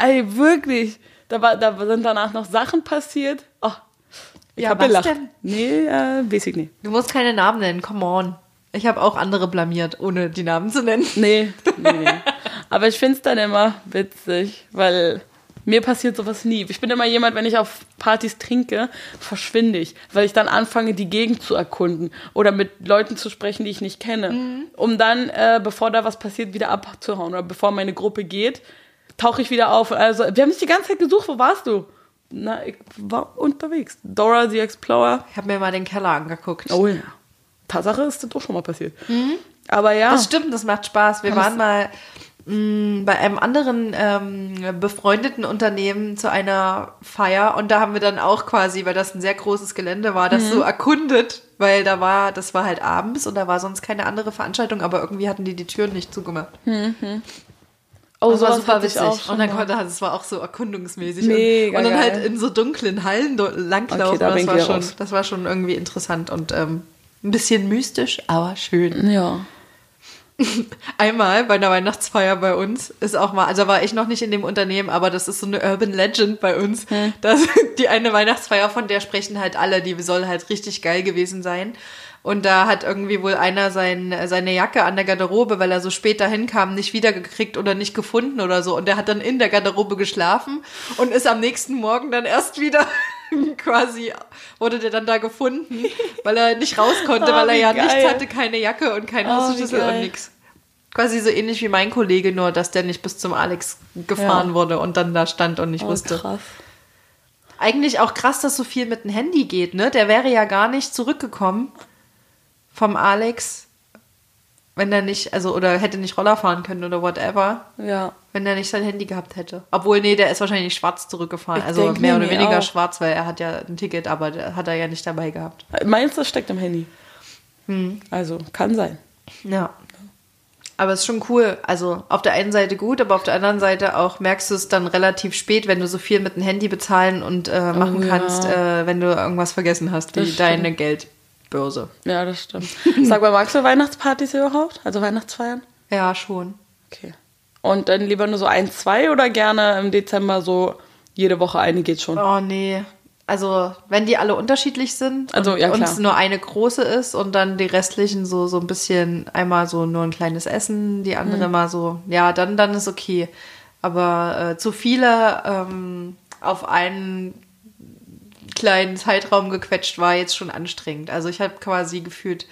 Ey, wirklich. Da, war, da sind danach noch Sachen passiert. Oh, ich Ja, hab was gelacht. denn? Nee, äh, weiß ich nicht. Du musst keine Namen nennen, come on. Ich habe auch andere blamiert, ohne die Namen zu nennen. Nee, nee, nee. Aber ich find's dann immer witzig, weil mir passiert sowas nie. Ich bin immer jemand, wenn ich auf Partys trinke, verschwinde ich, weil ich dann anfange, die Gegend zu erkunden oder mit Leuten zu sprechen, die ich nicht kenne, um dann, äh, bevor da was passiert, wieder abzuhauen oder bevor meine Gruppe geht, tauche ich wieder auf. Also, wir haben dich die ganze Zeit gesucht, wo warst du? Na, ich war unterwegs. Dora the Explorer. Ich habe mir mal den Keller angeguckt. Oh ja. Tatsache ist das doch schon mal passiert. Aber ja. Das stimmt, das macht Spaß. Wir Kann waren mal mh, bei einem anderen ähm, befreundeten Unternehmen zu einer Feier und da haben wir dann auch quasi, weil das ein sehr großes Gelände war, das so erkundet, weil da war, das war halt abends und da war sonst keine andere Veranstaltung, aber irgendwie hatten die die Türen nicht zugemacht. Oh, Das war super witzig. und dann konnte, das war auch so erkundungsmäßig. Mega und, und dann geil. halt in so dunklen Hallen langlaufen. Okay, da das, war schon, raus. das war schon irgendwie interessant und ähm, ein bisschen mystisch, aber schön. Ja. Einmal bei einer Weihnachtsfeier bei uns ist auch mal, also war ich noch nicht in dem Unternehmen, aber das ist so eine Urban Legend bei uns. dass die eine Weihnachtsfeier, von der sprechen halt alle, die soll halt richtig geil gewesen sein. Und da hat irgendwie wohl einer sein, seine Jacke an der Garderobe, weil er so spät dahin kam, nicht wiedergekriegt oder nicht gefunden oder so. Und der hat dann in der Garderobe geschlafen und ist am nächsten Morgen dann erst wieder quasi, wurde der dann da gefunden, weil er nicht raus konnte, Oh, weil er ja nichts geil. hatte, keine Jacke und keinen Oh, Hausschlüssel und nix. Quasi so ähnlich wie mein Kollege, nur dass der nicht bis zum Alex gefahren Ja. wurde und dann da stand und nicht Oh, wusste. krass. Eigentlich auch krass, dass so viel mit dem Handy geht, ne? Der wäre ja gar nicht zurückgekommen vom Alex, wenn er nicht, also oder hätte nicht Roller fahren können oder whatever, Ja. wenn er nicht sein Handy gehabt hätte. Obwohl, nee, der ist wahrscheinlich schwarz zurückgefahren. Ich also mehr oder weniger auch. schwarz, weil er hat ja ein Ticket, aber hat er ja nicht dabei gehabt. Meinst du, das steckt im Handy? Hm. Also, kann sein. Ja. Aber es ist schon cool. Also auf der einen Seite gut, aber auf der anderen Seite auch merkst du es dann relativ spät, wenn du so viel mit dem Handy bezahlen und äh, machen Oh ja. kannst, äh, wenn du irgendwas vergessen hast, wie Das stimmt. Geldbörse. Ja, das stimmt. Sag mal, magst du Weihnachtspartys überhaupt? Also Weihnachtsfeiern? Ja, schon. Okay. Und dann lieber nur so ein, zwei oder gerne im Dezember so jede Woche eine geht schon? Oh nee. Also, wenn die alle unterschiedlich sind Also, und ja, uns nur eine große ist und dann die restlichen so, so ein bisschen, einmal so nur ein kleines Essen, die andere Hm. mal so, ja, dann, dann ist okay. Aber äh, zu viele ähm, auf einen kleinen Zeitraum gequetscht war jetzt schon anstrengend. Also ich habe quasi gefühlt,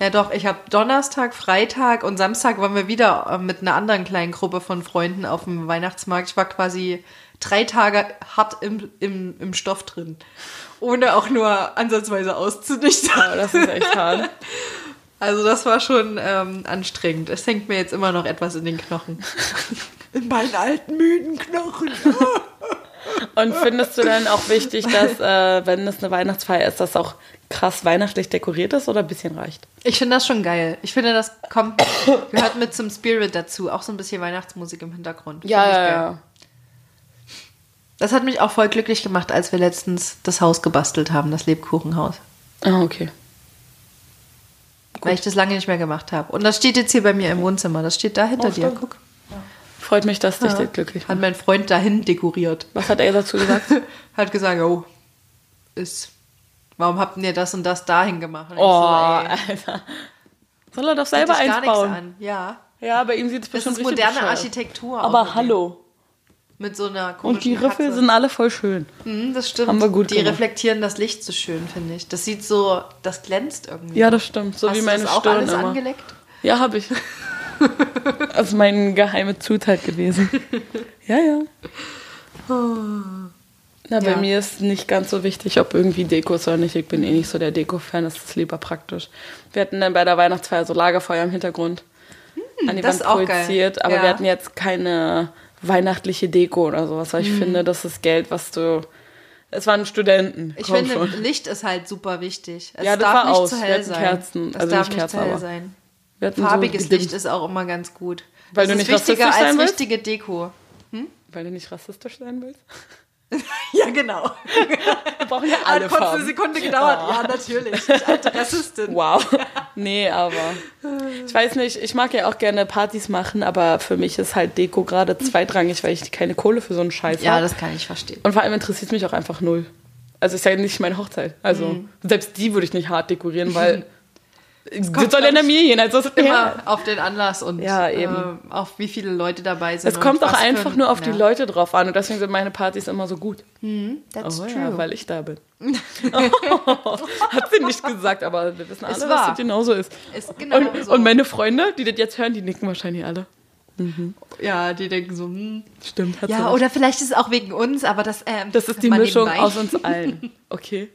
ja doch, ich habe Donnerstag, Freitag und Samstag waren wir wieder äh, mit einer anderen kleinen Gruppe von Freunden auf dem Weihnachtsmarkt. Ich war quasi drei Tage hart im, im, im Stoff drin. Ohne auch nur ansatzweise auszunichtern. Aber das ist echt hart. Also das war schon ähm, anstrengend. Es hängt mir jetzt immer noch etwas in den Knochen. In meinen alten, müden Knochen. Und findest du dann auch wichtig, dass, äh, wenn es eine Weihnachtsfeier ist, das auch krass weihnachtlich dekoriert ist oder ein bisschen reicht? Ich finde das schon geil. Ich finde, das kommt, gehört mit zum Spirit dazu. Auch so ein bisschen Weihnachtsmusik im Hintergrund. Find ich geil. Das hat mich auch voll glücklich gemacht, als wir letztens das Haus gebastelt haben, das Lebkuchenhaus. Ah, okay. Weil ich das lange nicht mehr gemacht habe. Und das steht jetzt hier bei mir im Wohnzimmer. Das steht da hinter Oh, dir. Guck. Freut mich, dass dich Ja. das glücklich Hat macht. mein Freund dahin dekoriert. Was hat er dazu gesagt? Hat gesagt, oh, ist, warum habt ihr das und das dahin gemacht? Und Oh, so, Alter. Soll er doch selber eins bauen? an. Ja. Ja, bei ihm sieht es Das bestimmt ist richtig moderne bescheuert. Architektur. auch Aber irgendwie. hallo. Mit so einer komischen Und die Riffel Katze. sind alle voll schön. Mhm, das stimmt. Haben wir gut die gemacht. reflektieren das Licht so schön, finde ich. Das sieht so, das glänzt irgendwie. Ja, das stimmt. So Hast wie du meine das auch Stirn alles immer. angeleckt? Ja, habe ich. das ist meine geheime Zutat gewesen. Ja, ja. Na, bei Ja. mir ist nicht ganz so wichtig, ob irgendwie Deko ist oder nicht. Ich bin eh nicht so der Deko-Fan, das ist lieber praktisch. Wir hatten dann bei der Weihnachtsfeier so Lagerfeuer im Hintergrund an die Hm, Wand auch geil. projiziert, aber Ja. wir hatten jetzt keine weihnachtliche Deko oder sowas, weil ich Hm. finde, das ist Geld, was du. Es waren Studenten. Ich finde, schon. Licht ist halt super wichtig. Es Ja, das darf war nicht aus. zu hell sein. Kerzen, es also darf nicht nicht Kerzen, zu hell aber sein. So Farbiges gedimmt. Licht ist auch immer ganz gut. Weil das du ist nicht wichtiger rassistisch als sein willst? richtige Deko. Weil du nicht rassistisch sein willst. Ja, genau. Wir brauchen ja alle Hat kurz eine. Sekunde gedauert. Ja, natürlich. Ich alte Rassistin. Wow. Nee, aber ich weiß nicht, ich mag ja auch gerne Partys machen, aber für mich ist halt Deko gerade zweitrangig, weil ich keine Kohle für so einen Scheiß Ja, habe. das kann ich verstehen. Und vor allem interessiert es mich auch einfach null. Also ist ja nicht meine Hochzeit. Also Mhm. selbst die würde ich nicht hart dekorieren, weil es kommt, soll in der Medien. Also es, Immer ja. auf den Anlass und Ja, eben. äh, auf wie viele Leute dabei sind. es kommt auch einfach ein- nur auf die ja. Leute drauf an und deswegen sind meine Partys immer so gut. That's oh, true. ja, weil ich da bin. Hat sie nicht gesagt, aber wir wissen alle, dass das genauso ist. Ist genau und, so. und meine Freunde, die das jetzt hören, die nicken wahrscheinlich alle. ja, die denken so, hm. Stimmt, hat sie Ja, oder vielleicht ist es auch wegen uns, aber das, ähm, Das ist die Mischung nebenbei. aus uns allen. Okay.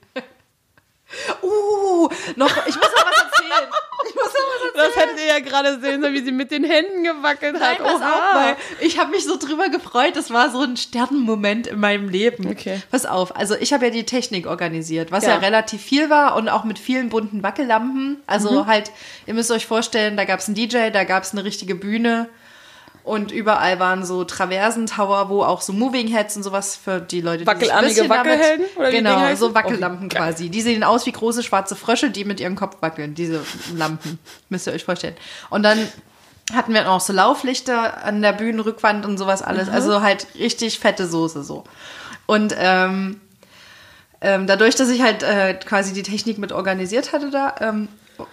Uh, noch, ich muss noch was erzählen. Ich muss noch was erzählen. Das hättet ihr ja gerade sehen, so wie sie mit den Händen gewackelt Nein, hat. pass Oha. auf, weil ich habe mich so drüber gefreut. Das war so ein Sternenmoment in meinem Leben. Okay. Pass auf, also ich habe ja die Technik organisiert, was ja. Ja. relativ viel war und auch mit vielen bunten Wackellampen. Also Mhm. halt, ihr müsst euch vorstellen, da gab es einen DJ, da gab es eine richtige Bühne und überall waren so Traversentower, wo auch so Moving Heads und sowas für die Leute, die sich ein Wackelarmige bisschen damit- Wackelhelden, die Genau, so Wackellampen Oh, quasi. Die sehen aus wie große schwarze Frösche, die mit ihrem Kopf wackeln, diese Lampen. Müsst ihr euch vorstellen. Und dann hatten wir auch so Lauflichter an der Bühnenrückwand und sowas alles. Also halt richtig fette Soße so. Und ähm, ähm, dadurch, dass ich halt äh, quasi die Technik mit organisiert hatte da ähm,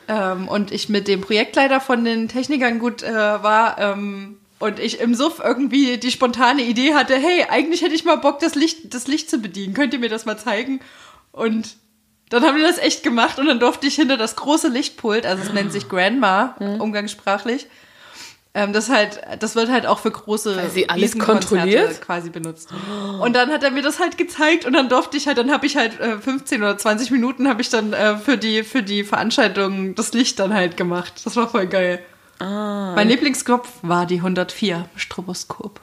ähm, und ich mit dem Projektleiter von den Technikern gut äh, war ähm, und ich im Suff irgendwie die spontane Idee hatte, hey, eigentlich hätte ich mal Bock, das Licht, das Licht zu bedienen. Könnt ihr mir das mal zeigen? Und dann haben wir das echt gemacht und dann durfte ich hinter das große Lichtpult, also es nennt sich Grandma, umgangssprachlich. Ähm, das halt, das wird halt auch für große Weil sie alles Riesenkonzerte kontrolliert? quasi benutzt. Und dann hat er mir das halt gezeigt und dann durfte ich halt, dann habe ich halt äh, 15 oder 20 Minuten habe ich dann äh, für die für die Veranstaltung das Licht dann halt gemacht. Das war voll geil. Ah. Mein Lieblingsknopf war die 104 Stroboskop.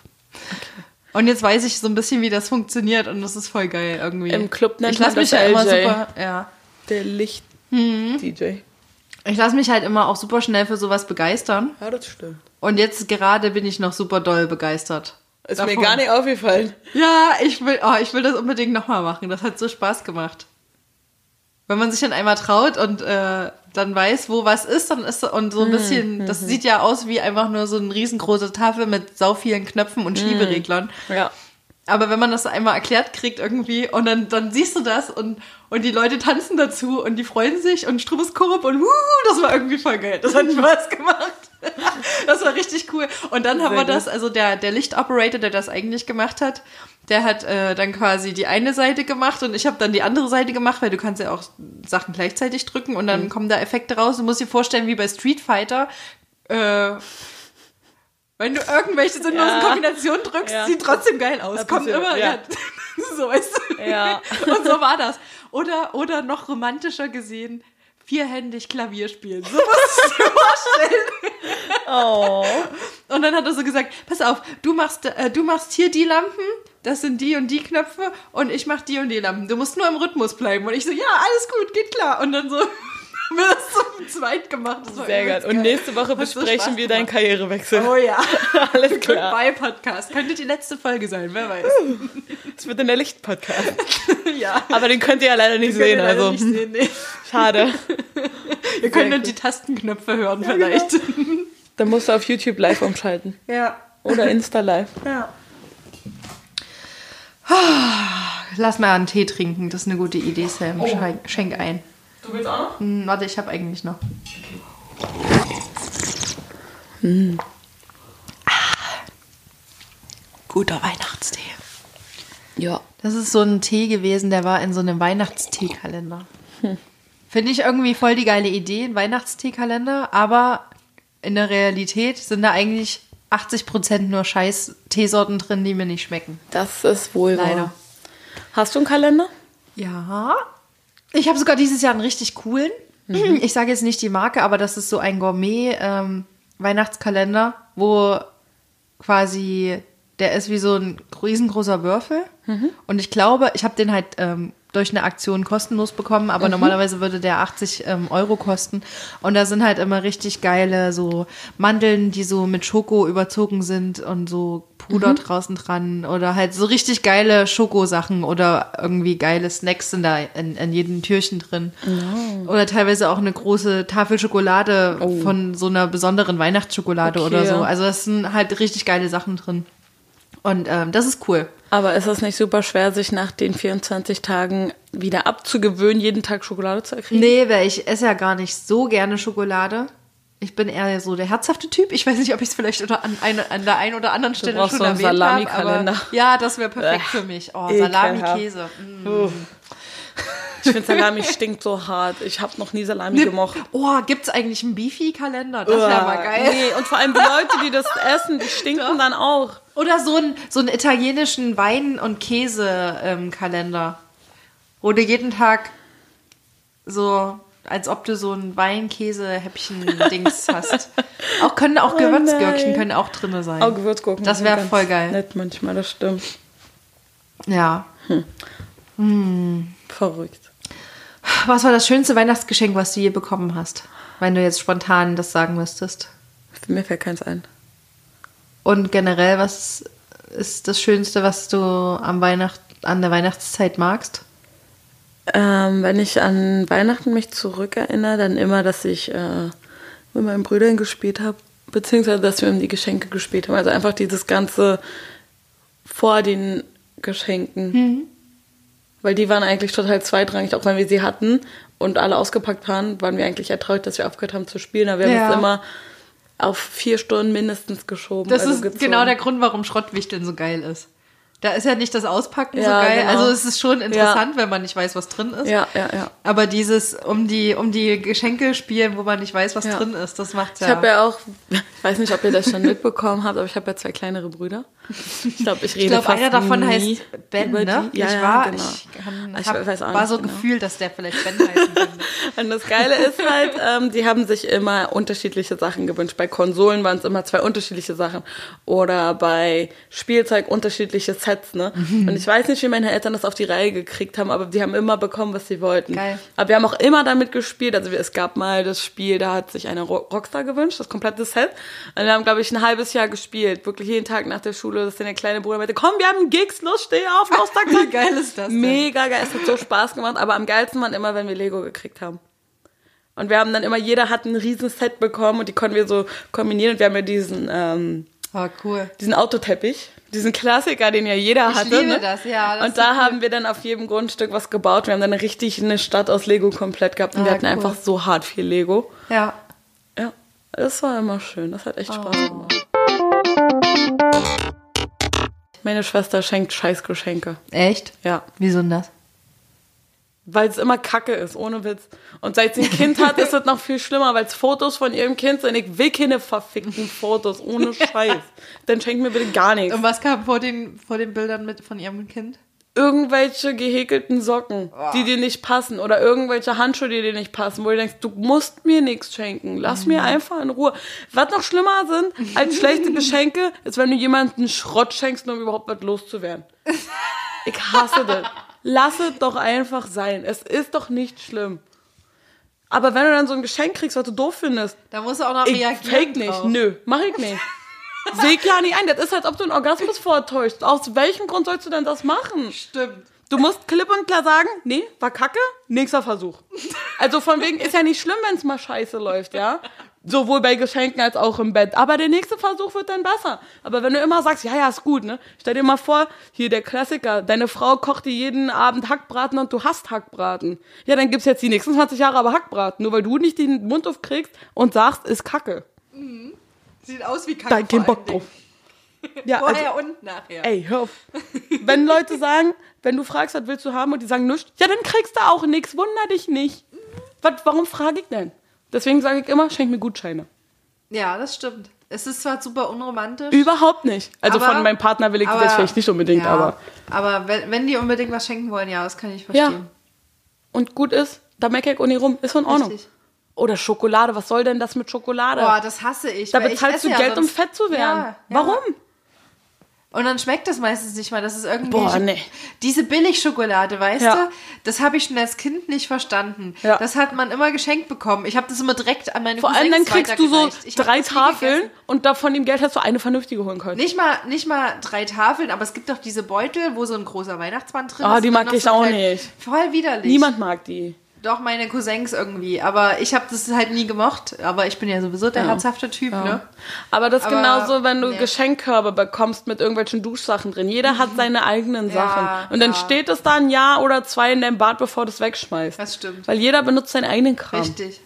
Und jetzt weiß ich so ein bisschen, wie das funktioniert und das ist voll geil irgendwie. Im Club nennt ich lass man mich das ja immer LJ. super, ja. Der Licht-DJ. Ich lasse mich halt immer auch super schnell für sowas begeistern. Ja, das stimmt. Und jetzt gerade bin ich noch super doll begeistert. Ist davon. mir gar nicht aufgefallen. Ja, ich will, oh, ich will das unbedingt nochmal machen. Das hat so Spaß gemacht. Wenn man sich dann einmal traut und äh, dann weiß, wo was ist, dann ist und so ein bisschen, das sieht ja aus wie einfach nur so eine riesengroße Tafel mit sau vielen Knöpfen und Schiebereglern. Ja. Aber wenn man das einmal erklärt kriegt irgendwie und dann, dann siehst du das und, und die Leute tanzen dazu und die freuen sich und Stroboskop und wuhu, das war irgendwie voll geil. Das hat Spaß gemacht. Das war richtig cool. Und dann haben wir das, also der, der Lichtoperator, der das eigentlich gemacht hat, der hat äh, dann quasi die eine Seite gemacht und ich habe dann die andere Seite gemacht, weil du kannst ja auch Sachen gleichzeitig drücken und dann kommen da Effekte raus. Du musst dir vorstellen, wie bei Street Fighter, äh, Wenn du irgendwelche sinnlosen Ja. Kombinationen drückst, Ja. sieht trotzdem geil aus. Ein Kommt immer, ja. so weißt du. Ja. Und so war das. Oder, oder noch romantischer gesehen, vierhändig Klavier spielen. So musst du dir vorstellen. Oh. Und dann hat er so gesagt, pass auf, du machst, äh, du machst hier die Lampen, das sind die und die Knöpfe und ich mach die und die Lampen. Du musst nur im Rhythmus bleiben. Und ich so, ja, alles gut, geht klar. Und dann so haben wir das so zweit gemacht. Sehr geil. Und nächste Woche besprechen wir deinen. Karrierewechsel. Oh ja. Alles klar. Goodbye Podcast. Könnte die letzte Folge sein, wer weiß. Das wird in der Licht-Podcast. ja. Aber den könnt ihr ja leider nicht ihr sehen, leider also nicht sehen, nee. schade. Ihr könnt nur die Tastenknöpfe hören vielleicht. Dann musst du auf YouTube live umschalten. Ja. Oder Insta live. Ja. Lass mal einen Tee trinken, das ist eine gute Idee, Sam. Schenk, schenk ein. Du willst auch noch? Hm, warte, ich habe eigentlich noch. Ah. Guter Weihnachtstee. Ja. Das ist so ein Tee gewesen, der war in so einem Weihnachtsteekalender. Finde ich irgendwie voll die geile Idee, ein Weihnachtsteekalender, aber in der Realität sind da eigentlich 80% nur scheiß Teesorten drin, die mir nicht schmecken. Das ist wohl Leider. wahr. Hast du einen Kalender? Ja. Ich habe sogar dieses Jahr einen richtig coolen. Ich sage jetzt nicht die Marke, aber das ist so ein Gourmet-Weihnachtskalender, wo quasi, der ist wie so ein riesengroßer Würfel. Und ich glaube, ich habe den halt ähm, durch eine Aktion kostenlos bekommen, aber normalerweise würde der 80 ähm, Euro kosten. Und da sind halt immer richtig geile so Mandeln, die so mit Schoko überzogen sind und so Puder draußen dran oder halt so richtig geile Schokosachen oder irgendwie geile Snacks sind da in, in jedem Türchen drin. Oder teilweise auch eine große Tafel Schokolade von so einer besonderen Weihnachtsschokolade Okay, oder so. Also das sind halt richtig geile Sachen drin. Und ähm, das ist cool. Aber ist es nicht super schwer, sich nach den 24 Tagen wieder abzugewöhnen, jeden Tag Schokolade zu erkriegen? Nee, weil ich esse ja gar nicht so gerne Schokolade. Ich bin eher so der herzhafte Typ. Ich weiß nicht, ob ich es vielleicht an, eine, an der einen oder anderen Stelle schon so einen erwähnt habe. Salami-Kalender. aber Ja, das wäre perfekt für mich. Oh, Salami, ekelhaft. Käse. Mm. Ich finde Salami stinkt so hart. Ich habe noch nie Salami gemocht. Oh, gibt's eigentlich einen Beefy-Kalender? Das wäre mal geil. Nee, und vor allem die Leute, die das essen, die stinken dann auch. Oder so einen so einen italienischen Wein- und Käse-Kalender. wo du jeden Tag so, als ob du so ein Wein-Käse-Häppchen-Dings hast. Auch können auch Gewürzgürkchen nein. können auch drinne sein. Oh, Gewürzgurken. Das sind wär ganz voll geil. Nett manchmal, das stimmt. Ja. Verrückt. Was war das schönste Weihnachtsgeschenk, was du je bekommen hast? Wenn du jetzt spontan das sagen müsstest. Mir fällt keins ein. Und generell, was ist das Schönste, was du am Weihnacht, an der Weihnachtszeit magst? Ähm, wenn ich an Weihnachten mich zurückerinnere, dann immer, dass ich äh, mit meinen Brüdern gespielt habe, beziehungsweise dass wir um die Geschenke gespielt haben. Also einfach dieses Ganze vor den Geschenken. Weil die waren eigentlich total zweitrangig, auch wenn wir sie hatten und alle ausgepackt waren, waren wir eigentlich ertrauert, dass wir aufgehört haben zu spielen. Aber wir haben Ja. es immer auf vier Stunden mindestens geschoben. Das also ist gezogen. genau der Grund, warum Schrottwichteln so geil ist. Da ist ja nicht das Auspacken so Ja, geil. genau. Also es ist schon interessant, wenn man nicht weiß, was drin ist. Ja, ja, ja. Aber dieses um die um die Geschenke spielen, wo man nicht weiß, was Ja. drin ist, das macht's ja. Ich habe ja auch, ich weiß nicht, ob ihr das schon mitbekommen habt, aber ich habe ja zwei kleinere Brüder. Ich glaube, ich rede ich glaube, einer davon heißt Ben, ne? die. Ja, ich ja, war, genau. ich, kann, Ich hab, weiß auch war so genau. gefühlt, dass der vielleicht Ben heißen könnte. Und das Geile ist halt, ähm, die haben sich immer unterschiedliche Sachen gewünscht. Bei Konsolen waren es immer zwei unterschiedliche Sachen. Oder bei Spielzeug unterschiedliche Sets, ne? Mhm. Und ich weiß nicht, wie meine Eltern das auf die Reihe gekriegt haben, aber die haben immer bekommen, was sie wollten. Geil. Aber wir haben auch immer damit gespielt. Also es gab mal das Spiel, da hat sich eine Ro- Rockstar gewünscht, das komplette Set. Und wir haben, glaube ich, ein halbes Jahr gespielt. Wirklich jeden Tag nach der Schule, dass der kleine Bruder meinte, komm, wir haben Gigs, los, steh auf, los, zack, zack. Wie geil ist das denn? Mega geil. Es hat so Spaß gemacht, aber am geilsten waren immer, wenn wir Lego gekriegt haben. Und wir haben dann immer, jeder hat ein riesen Set bekommen und die konnten wir so kombinieren. Und wir haben ja diesen, ähm, Oh, cool. diesen Autoteppich, diesen Klassiker, den ja jeder Ich hatte. liebe ne? das, ja, das und da cool. haben wir dann auf jedem Grundstück was gebaut. Wir haben dann richtig eine Stadt aus Lego komplett gehabt und Ah, wir hatten cool. einfach so hart viel Lego. Ja. Ja, das war immer schön. Das hat echt Spaß Oh. gemacht. Meine Schwester schenkt Scheißgeschenke. Echt? Ja. Wieso denn das? Weil es immer Kacke ist, ohne Witz. Und seit sie ein Kind hat, ist es noch viel schlimmer, weil es Fotos von ihrem Kind sind. Ich will keine verfickten Fotos, ohne Scheiß. Dann schenkt mir bitte gar nichts. Und was kam vor den, vor den Bildern mit von ihrem Kind? Irgendwelche gehäkelten Socken, die dir nicht passen. Oder irgendwelche Handschuhe, die dir nicht passen. Wo du denkst, du musst mir nichts schenken. Lass mir einfach in Ruhe. Was noch schlimmer sind als schlechte Geschenke, ist, wenn du jemanden Schrott schenkst, nur um überhaupt was loszuwerden. Ich hasse das. Lass es doch einfach sein. Es ist doch nicht schlimm. Aber wenn du dann so ein Geschenk kriegst, was du doof findest, Da musst du auch noch ich reagieren. fake nicht. drauf. Nö, mach ich nicht. Seh ich ja nicht ein. Das ist, als ob du einen Orgasmus vortäuschst. Aus welchem Grund sollst du denn das machen? Stimmt. Du musst klipp und klar sagen, nee, war kacke, nächster Versuch. Also von wegen ist ja nicht schlimm, wenn es mal scheiße läuft, ja. Sowohl bei Geschenken als auch im Bett. Aber der nächste Versuch wird dann besser. Aber wenn du immer sagst, ja, ja, ist gut, ne? Stell dir mal vor, hier der Klassiker, deine Frau kocht dir jeden Abend Hackbraten und du hast Hackbraten. Ja, dann gibt's jetzt die nächsten 20 Jahre aber Hackbraten. Nur weil du nicht den Mund aufkriegst und sagst, ist kacke. Sieht aus wie Kacke. Da kein Bock drauf. Ja, Dingen. also, Vorher und nachher. Ey, hör auf. Wenn Leute sagen, wenn du fragst, was willst du haben und die sagen nichts, ja, dann kriegst du auch nichts, wunder dich nicht. Was, warum frage ich denn? Deswegen sage ich immer, schenk mir Gutscheine. Ja, das stimmt. Es ist zwar super unromantisch. Überhaupt nicht. Also aber- von meinem Partner will ich aber- das vielleicht nicht unbedingt, ja, aber. Aber wenn, wenn die unbedingt was schenken wollen, ja, das kann ich Ja. verstehen. Und gut ist, da meckere ich nicht rum, ist in Ordnung. Richtig. Oder Schokolade, was soll denn das mit Schokolade? Boah, das hasse ich. da bezahlst du ja Geld, um fett zu werden. Ja, ja. Warum? Und dann schmeckt es meistens nicht mal. Das ist irgendwie. Boah, nee. Diese Billigschokolade, weißt Ja. du? Das habe ich schon als Kind nicht verstanden. Ja. Das hat man immer geschenkt bekommen. Ich habe das immer direkt an meine Vor allem dann kriegst du so. Ich drei das Tafeln und da von dem Geld hast du eine vernünftige holen können. Nicht mal, nicht mal drei Tafeln, aber es gibt doch diese Beutel, wo so ein großer Weihnachtsmann drin Ah, ist. die und dann mag ich so auch nicht. Voll widerlich. Niemand mag die. Doch, meine Cousins irgendwie. Aber ich habe das halt nie gemocht. Aber ich bin ja sowieso der Ja. herzhafte Typ, ne? Aber das ist Aber, genauso, wenn du nee. Geschenkkörbe bekommst mit irgendwelchen Duschsachen drin. Jeder hat seine eigenen Sachen. Und dann ja. steht es da ein Jahr oder zwei in deinem Bad, bevor du es wegschmeißt. Das stimmt. Weil jeder benutzt seinen eigenen Kram. Richtig.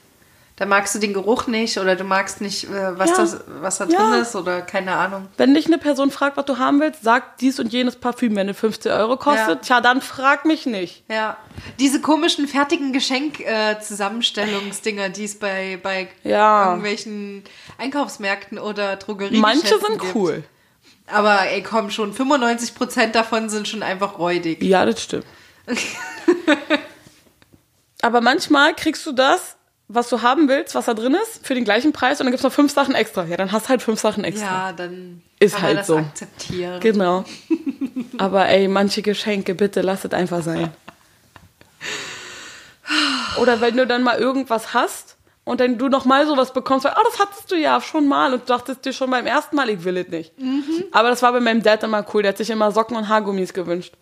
Da magst du den Geruch nicht oder du magst nicht, äh, was, Ja. das, was da Ja. drin ist oder keine Ahnung. Wenn dich eine Person fragt, was du haben willst, sag dies und jenes Parfüm. Wenn es 15 Euro kostet, Ja. tja, dann frag mich nicht. Ja. Diese komischen fertigen Geschenk-Zusammenstellungsdinger, die es bei, bei Ja. irgendwelchen Einkaufsmärkten oder Drogerien Manche sind cool. Aber ey, komm schon, 95% davon sind schon einfach räudig. Ja, das stimmt. Aber manchmal kriegst du das, was du haben willst, was da drin ist, für den gleichen Preis und dann gibt's noch fünf Sachen extra. Ja, dann hast du halt fünf Sachen extra. Ja, dann Ist kann halt man das so. akzeptieren. Genau. Aber ey, manche Geschenke, bitte lass es einfach sein. Oder wenn du dann mal irgendwas hast und dann du noch mal sowas bekommst, weil, oh, das hattest du ja schon mal und du dachtest dir schon beim ersten Mal, ich will es nicht. Aber das war bei meinem Dad immer cool, der hat sich immer Socken und Haargummis gewünscht.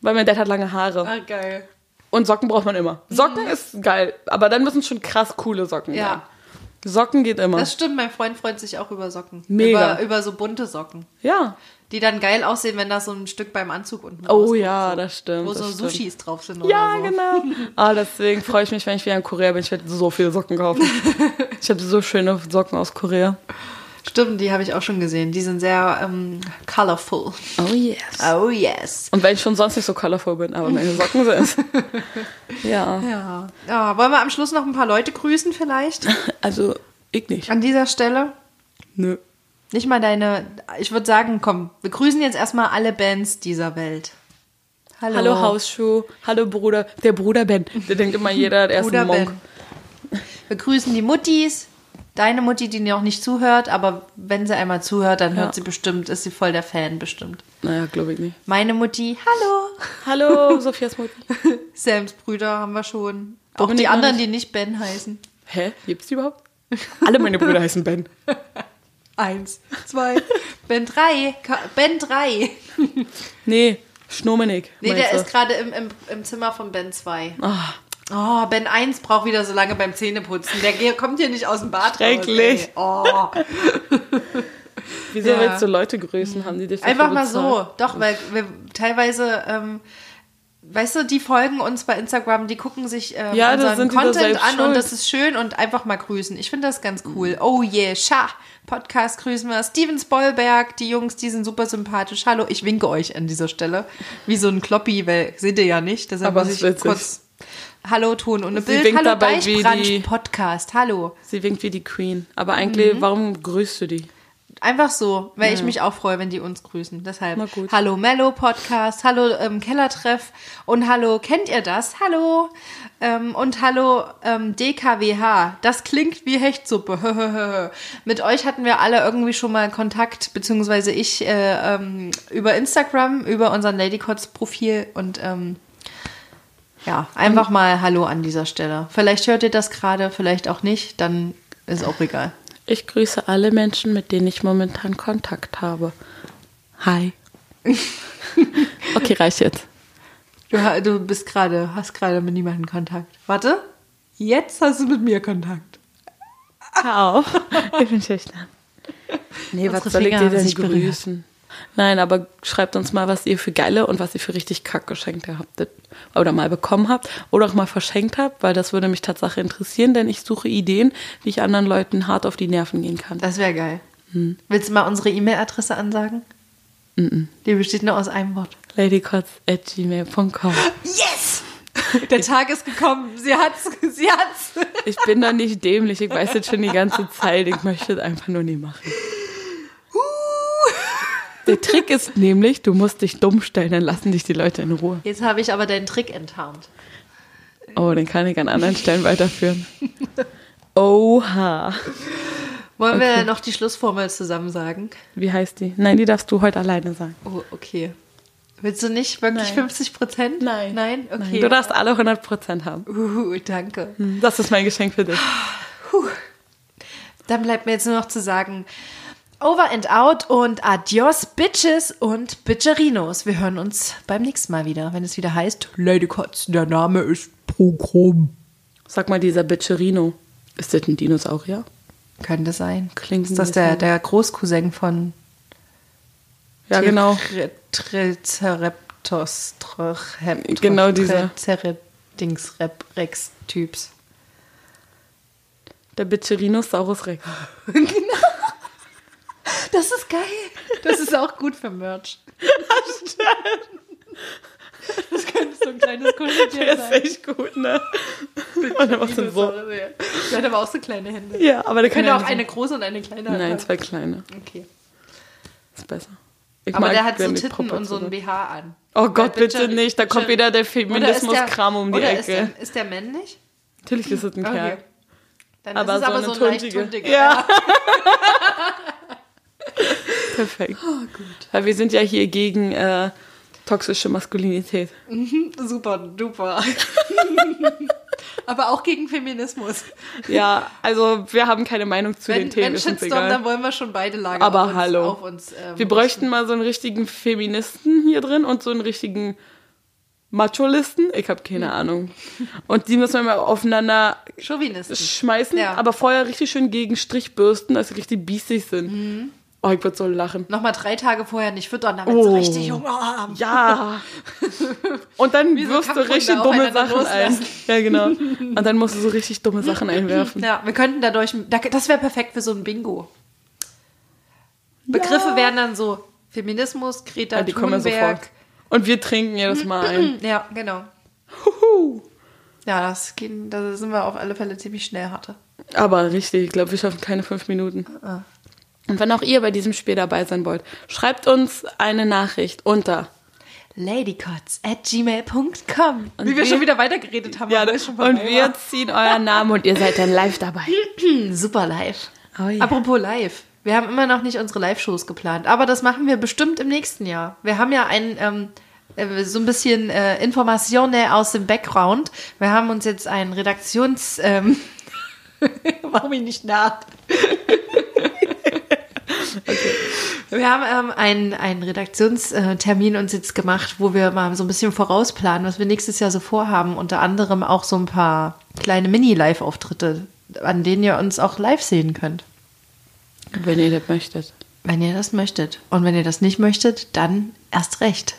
Weil mein Dad hat lange Haare. Ah, geil. Und Socken braucht man immer. Socken ist geil, aber dann müssen schon krass coole Socken Ja. sein. Socken geht immer. Das stimmt, mein Freund freut sich auch über Socken. Mega. Über, über so bunte Socken. ja. Die dann geil aussehen, wenn da so ein Stück beim Anzug unten Oh rausguckt, ja, so. das stimmt. Wo das so stimmt. Sushis drauf sind Ja, oder so. genau. Ah, deswegen freue ich mich, wenn ich wieder in Korea bin. Ich werde so viele Socken kaufen. Ich habe so schöne Socken aus Korea. Stimmt, die habe ich auch schon gesehen. Die sind sehr ähm, colorful. Oh yes. Oh yes. Und wenn ich schon sonst nicht so colorful bin, aber meine Socken sind. ja. Ja. ja. Wollen wir am Schluss noch ein paar Leute grüßen vielleicht? Also, ich nicht. An dieser Stelle? Nö. Nicht mal deine. Ich würde sagen, komm, wir grüßen jetzt erstmal alle Bands dieser Welt. Hallo. Hallo Hausschuh, hallo Bruder. Der Bruder Ben. Der denkt immer jeder, der ist ein Monk. Ben. Wir grüßen die Muttis. Deine Mutti, die noch nicht zuhört, aber wenn sie einmal zuhört, dann hört Ja. sie bestimmt, ist sie voll der Fan bestimmt. Naja, glaube ich nicht. Meine Mutti, hallo. Hallo, Sophias Mutti. Sams Brüder haben wir schon. Auch Dominik die anderen, die nicht Ben heißen. Hä? Gibt's die überhaupt? Alle meine Brüder heißen Ben. Eins, zwei, Ben drei, Ka- Ben drei. Nee, Schnomenig. Nee, der du? ist gerade im, im, im Zimmer von Ben 2. Ah, Oh, Ben 1 braucht wieder so lange beim Zähneputzen. Der kommt hier nicht aus dem Bad Schrecklich. raus. Oh. wieso Ja. willst du Leute grüßen? Haben die dich Einfach mal so. Doch, weil wir teilweise, ähm, weißt du, die folgen uns bei Instagram, die gucken sich ähm, Ja, unseren Content an und schuld. das ist schön und einfach mal grüßen. Ich finde das ganz cool. Oh yeah, scha. Podcast grüßen wir. Steven Spoilberg, die Jungs, die sind super sympathisch. Hallo, ich winke euch an dieser Stelle. Wie so ein Kloppi, weil seht ihr ja nicht. Deshalb Aber muss ich witzig. kurz Hallo tun und eine Sie Bild. winkt Hallo dabei wie die- Podcast. Hallo. Sie winkt wie die Queen. Aber eigentlich, warum grüßt du die? Einfach so, weil ich mich auch freue, wenn die uns grüßen. Deshalb. Hallo Mello Podcast, Hallo ähm, Kellertreff und Hallo, kennt ihr das? Hallo ähm, und Hallo ähm, DKWH. Das klingt wie Hechtsuppe. Mit euch hatten wir alle irgendwie schon mal Kontakt, beziehungsweise ich äh, ähm, über Instagram, über unseren Ladycots Profil und ähm, ja, einfach mal Hallo an dieser Stelle. Vielleicht hört ihr das gerade, vielleicht auch nicht, dann ist auch egal. Ich grüße alle Menschen, mit denen ich momentan Kontakt habe. Hi. okay, reicht jetzt. Du, du bist gerade, hast gerade mit niemandem Kontakt. Warte. Jetzt hast du mit mir Kontakt. Hör auf. Ich bin schüchtern. Nee, was Unsere soll ich Finger dir haben denn grüßen? Nein, aber schreibt uns mal, was ihr für geile und was ihr für richtig Kackgeschenke habt oder mal bekommen habt oder auch mal verschenkt habt, weil das würde mich tatsächlich interessieren, denn ich suche Ideen, wie ich anderen Leuten hart auf die Nerven gehen kann. Das wäre geil. Willst du mal unsere E-Mail-Adresse ansagen? Die besteht nur aus einem Wort. ladycots.gmail.com Yes! Der Tag ist gekommen. Sie hat's. Sie hat's. Ich bin doch nicht dämlich, ich weiß jetzt schon die ganze Zeit, ich möchte es einfach nur nie machen. Der Trick ist nämlich, du musst dich dumm stellen, dann lassen dich die Leute in Ruhe. Jetzt habe ich aber deinen Trick enttarnt. Oh, den kann ich an anderen Stellen weiterführen. Oha. Wollen wir noch die Schlussformel zusammen sagen? Wie heißt die? Nein, die darfst du heute alleine sagen. Oh, okay. Willst du nicht wirklich Nein. 50 Prozent? Nein? Okay. Du darfst alle 100% haben. Uh, danke. Das ist mein Geschenk für dich. Dann bleibt mir jetzt nur noch zu sagen, over and out und adios, Bitches und Bitcherinos. Wir hören uns beim nächsten Mal wieder, wenn es wieder heißt Lady Kotz, der Name ist Programm. Sag mal, dieser Bitcherino, ist das ein Dinosaurier? Könnte sein. Klingt ist das der, der Großcousin von Ja, genau. Tri- Triceratops? Triceratops- Genau dieser. Triceratops- Rex-Typs. Der Bitcherinosaurus Rex. Das ist geil. Das ist auch gut für Merch. Das könnte so ein kleines Kuscheltier Der ist echt gut, ne? Und er macht so so. Der hat aber auch so kleine Hände. Ja, aber der kann ja auch eine große und eine kleine Nein, haben. zwei kleine. Okay. Ist besser. Ich Aber der hat so Titten und so ein BH an. Oh Gott, bitte Bitcher- nicht. Da kommt wieder der Feminismus-Kram um die oder Ecke. Ist der, ist der männlich? Natürlich ist es ein Okay. Kerl. Dann Aber ist es so aber so ein tuntige. tuntiger. Ja. Perfekt. Oh, gut. Weil wir sind ja hier gegen äh, toxische Maskulinität. Super duper. aber auch gegen Feminismus. Ja, also wir haben keine Meinung zu den Wenn, Themen, wenn Shitstorm, dann egal. wollen wir schon beide Lager Aber auf uns, hallo. Auf uns, ähm, Wir bräuchten mal so einen richtigen Feministen hier drin und so einen richtigen Macholisten. Ich habe keine Ahnung. Und die müssen wir mal aufeinander schmeißen, Ja. aber vorher richtig schön gegen Strich bürsten, dass sie richtig biestig sind. Oh, ich würde so lachen. Nochmal drei Tage vorher nicht füttern, damit sie Oh. richtig Hunger haben. Ja. Und dann so wirfst du richtig dumme Sachen ein. loslassen. Ja, genau. Und dann musst du so richtig dumme Sachen einwerfen. Ja, wir könnten dadurch, da- das wäre perfekt für so ein Bingo. Begriffe wären dann so Feminismus, Greta Ja, die kommen ja Thunberg. sofort. Und wir trinken jedes Mal ein. Ja, genau. Huhu. Ja, das geht, da sind wir auf alle Fälle ziemlich schnell hatte. Aber richtig, ich glaube, wir schaffen keine fünf Minuten. Ah. Und wenn auch ihr bei diesem Spiel dabei sein wollt, schreibt uns eine Nachricht unter. ladycots at gmail.com. Wie wir wir- schon wieder weitergeredet haben. Ja, obwohl es schon und vorbei wir ziehen euren Namen und ihr seid dann live dabei. super live. Oh ja. Apropos live. Wir haben immer noch nicht unsere Live-Shows geplant, aber das machen wir bestimmt im nächsten Jahr. Wir haben ja ein, ähm, äh, so ein bisschen äh, Informationen aus dem Background. Wir haben uns jetzt einen Redaktions... Ähm, Mach mich nicht nach. Wir haben ähm, einen, einen Redaktionstermin uns jetzt gemacht, wo wir mal so ein bisschen vorausplanen, was wir nächstes Jahr so vorhaben. Unter anderem auch so ein paar kleine Mini-Live-Auftritte, an denen ihr uns auch live sehen könnt. Wenn ihr das möchtet. Wenn ihr das möchtet. Und wenn ihr das nicht möchtet, dann erst recht.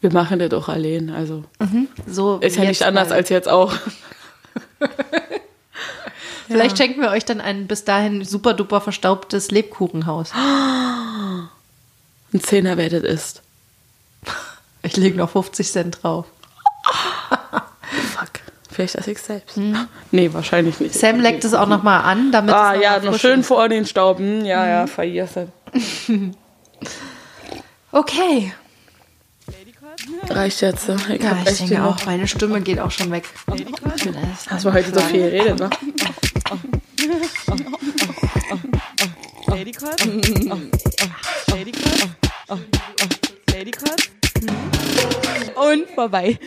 Wir machen das auch allein. Also So ist ja nicht anders mal. als jetzt auch. Vielleicht schenken wir euch dann ein bis dahin super duper verstaubtes Lebkuchenhaus. Ein Zehner, wer das ist. Ich lege noch 50 Cent drauf. Fuck. Vielleicht esse ich selbst. Nee, wahrscheinlich nicht. Sam leckt es auch nochmal an, damit Ah es noch ja, noch schön ist. vor den Staub. Hm, ja, ja, vergessen. Okay. Reicht jetzt. Ich Ja, ich denke auch, meine Stimme geht auch schon weg. Hast du heute so viel geredet, ne? Ladycut. Ladycut. Ladycut. Und vorbei.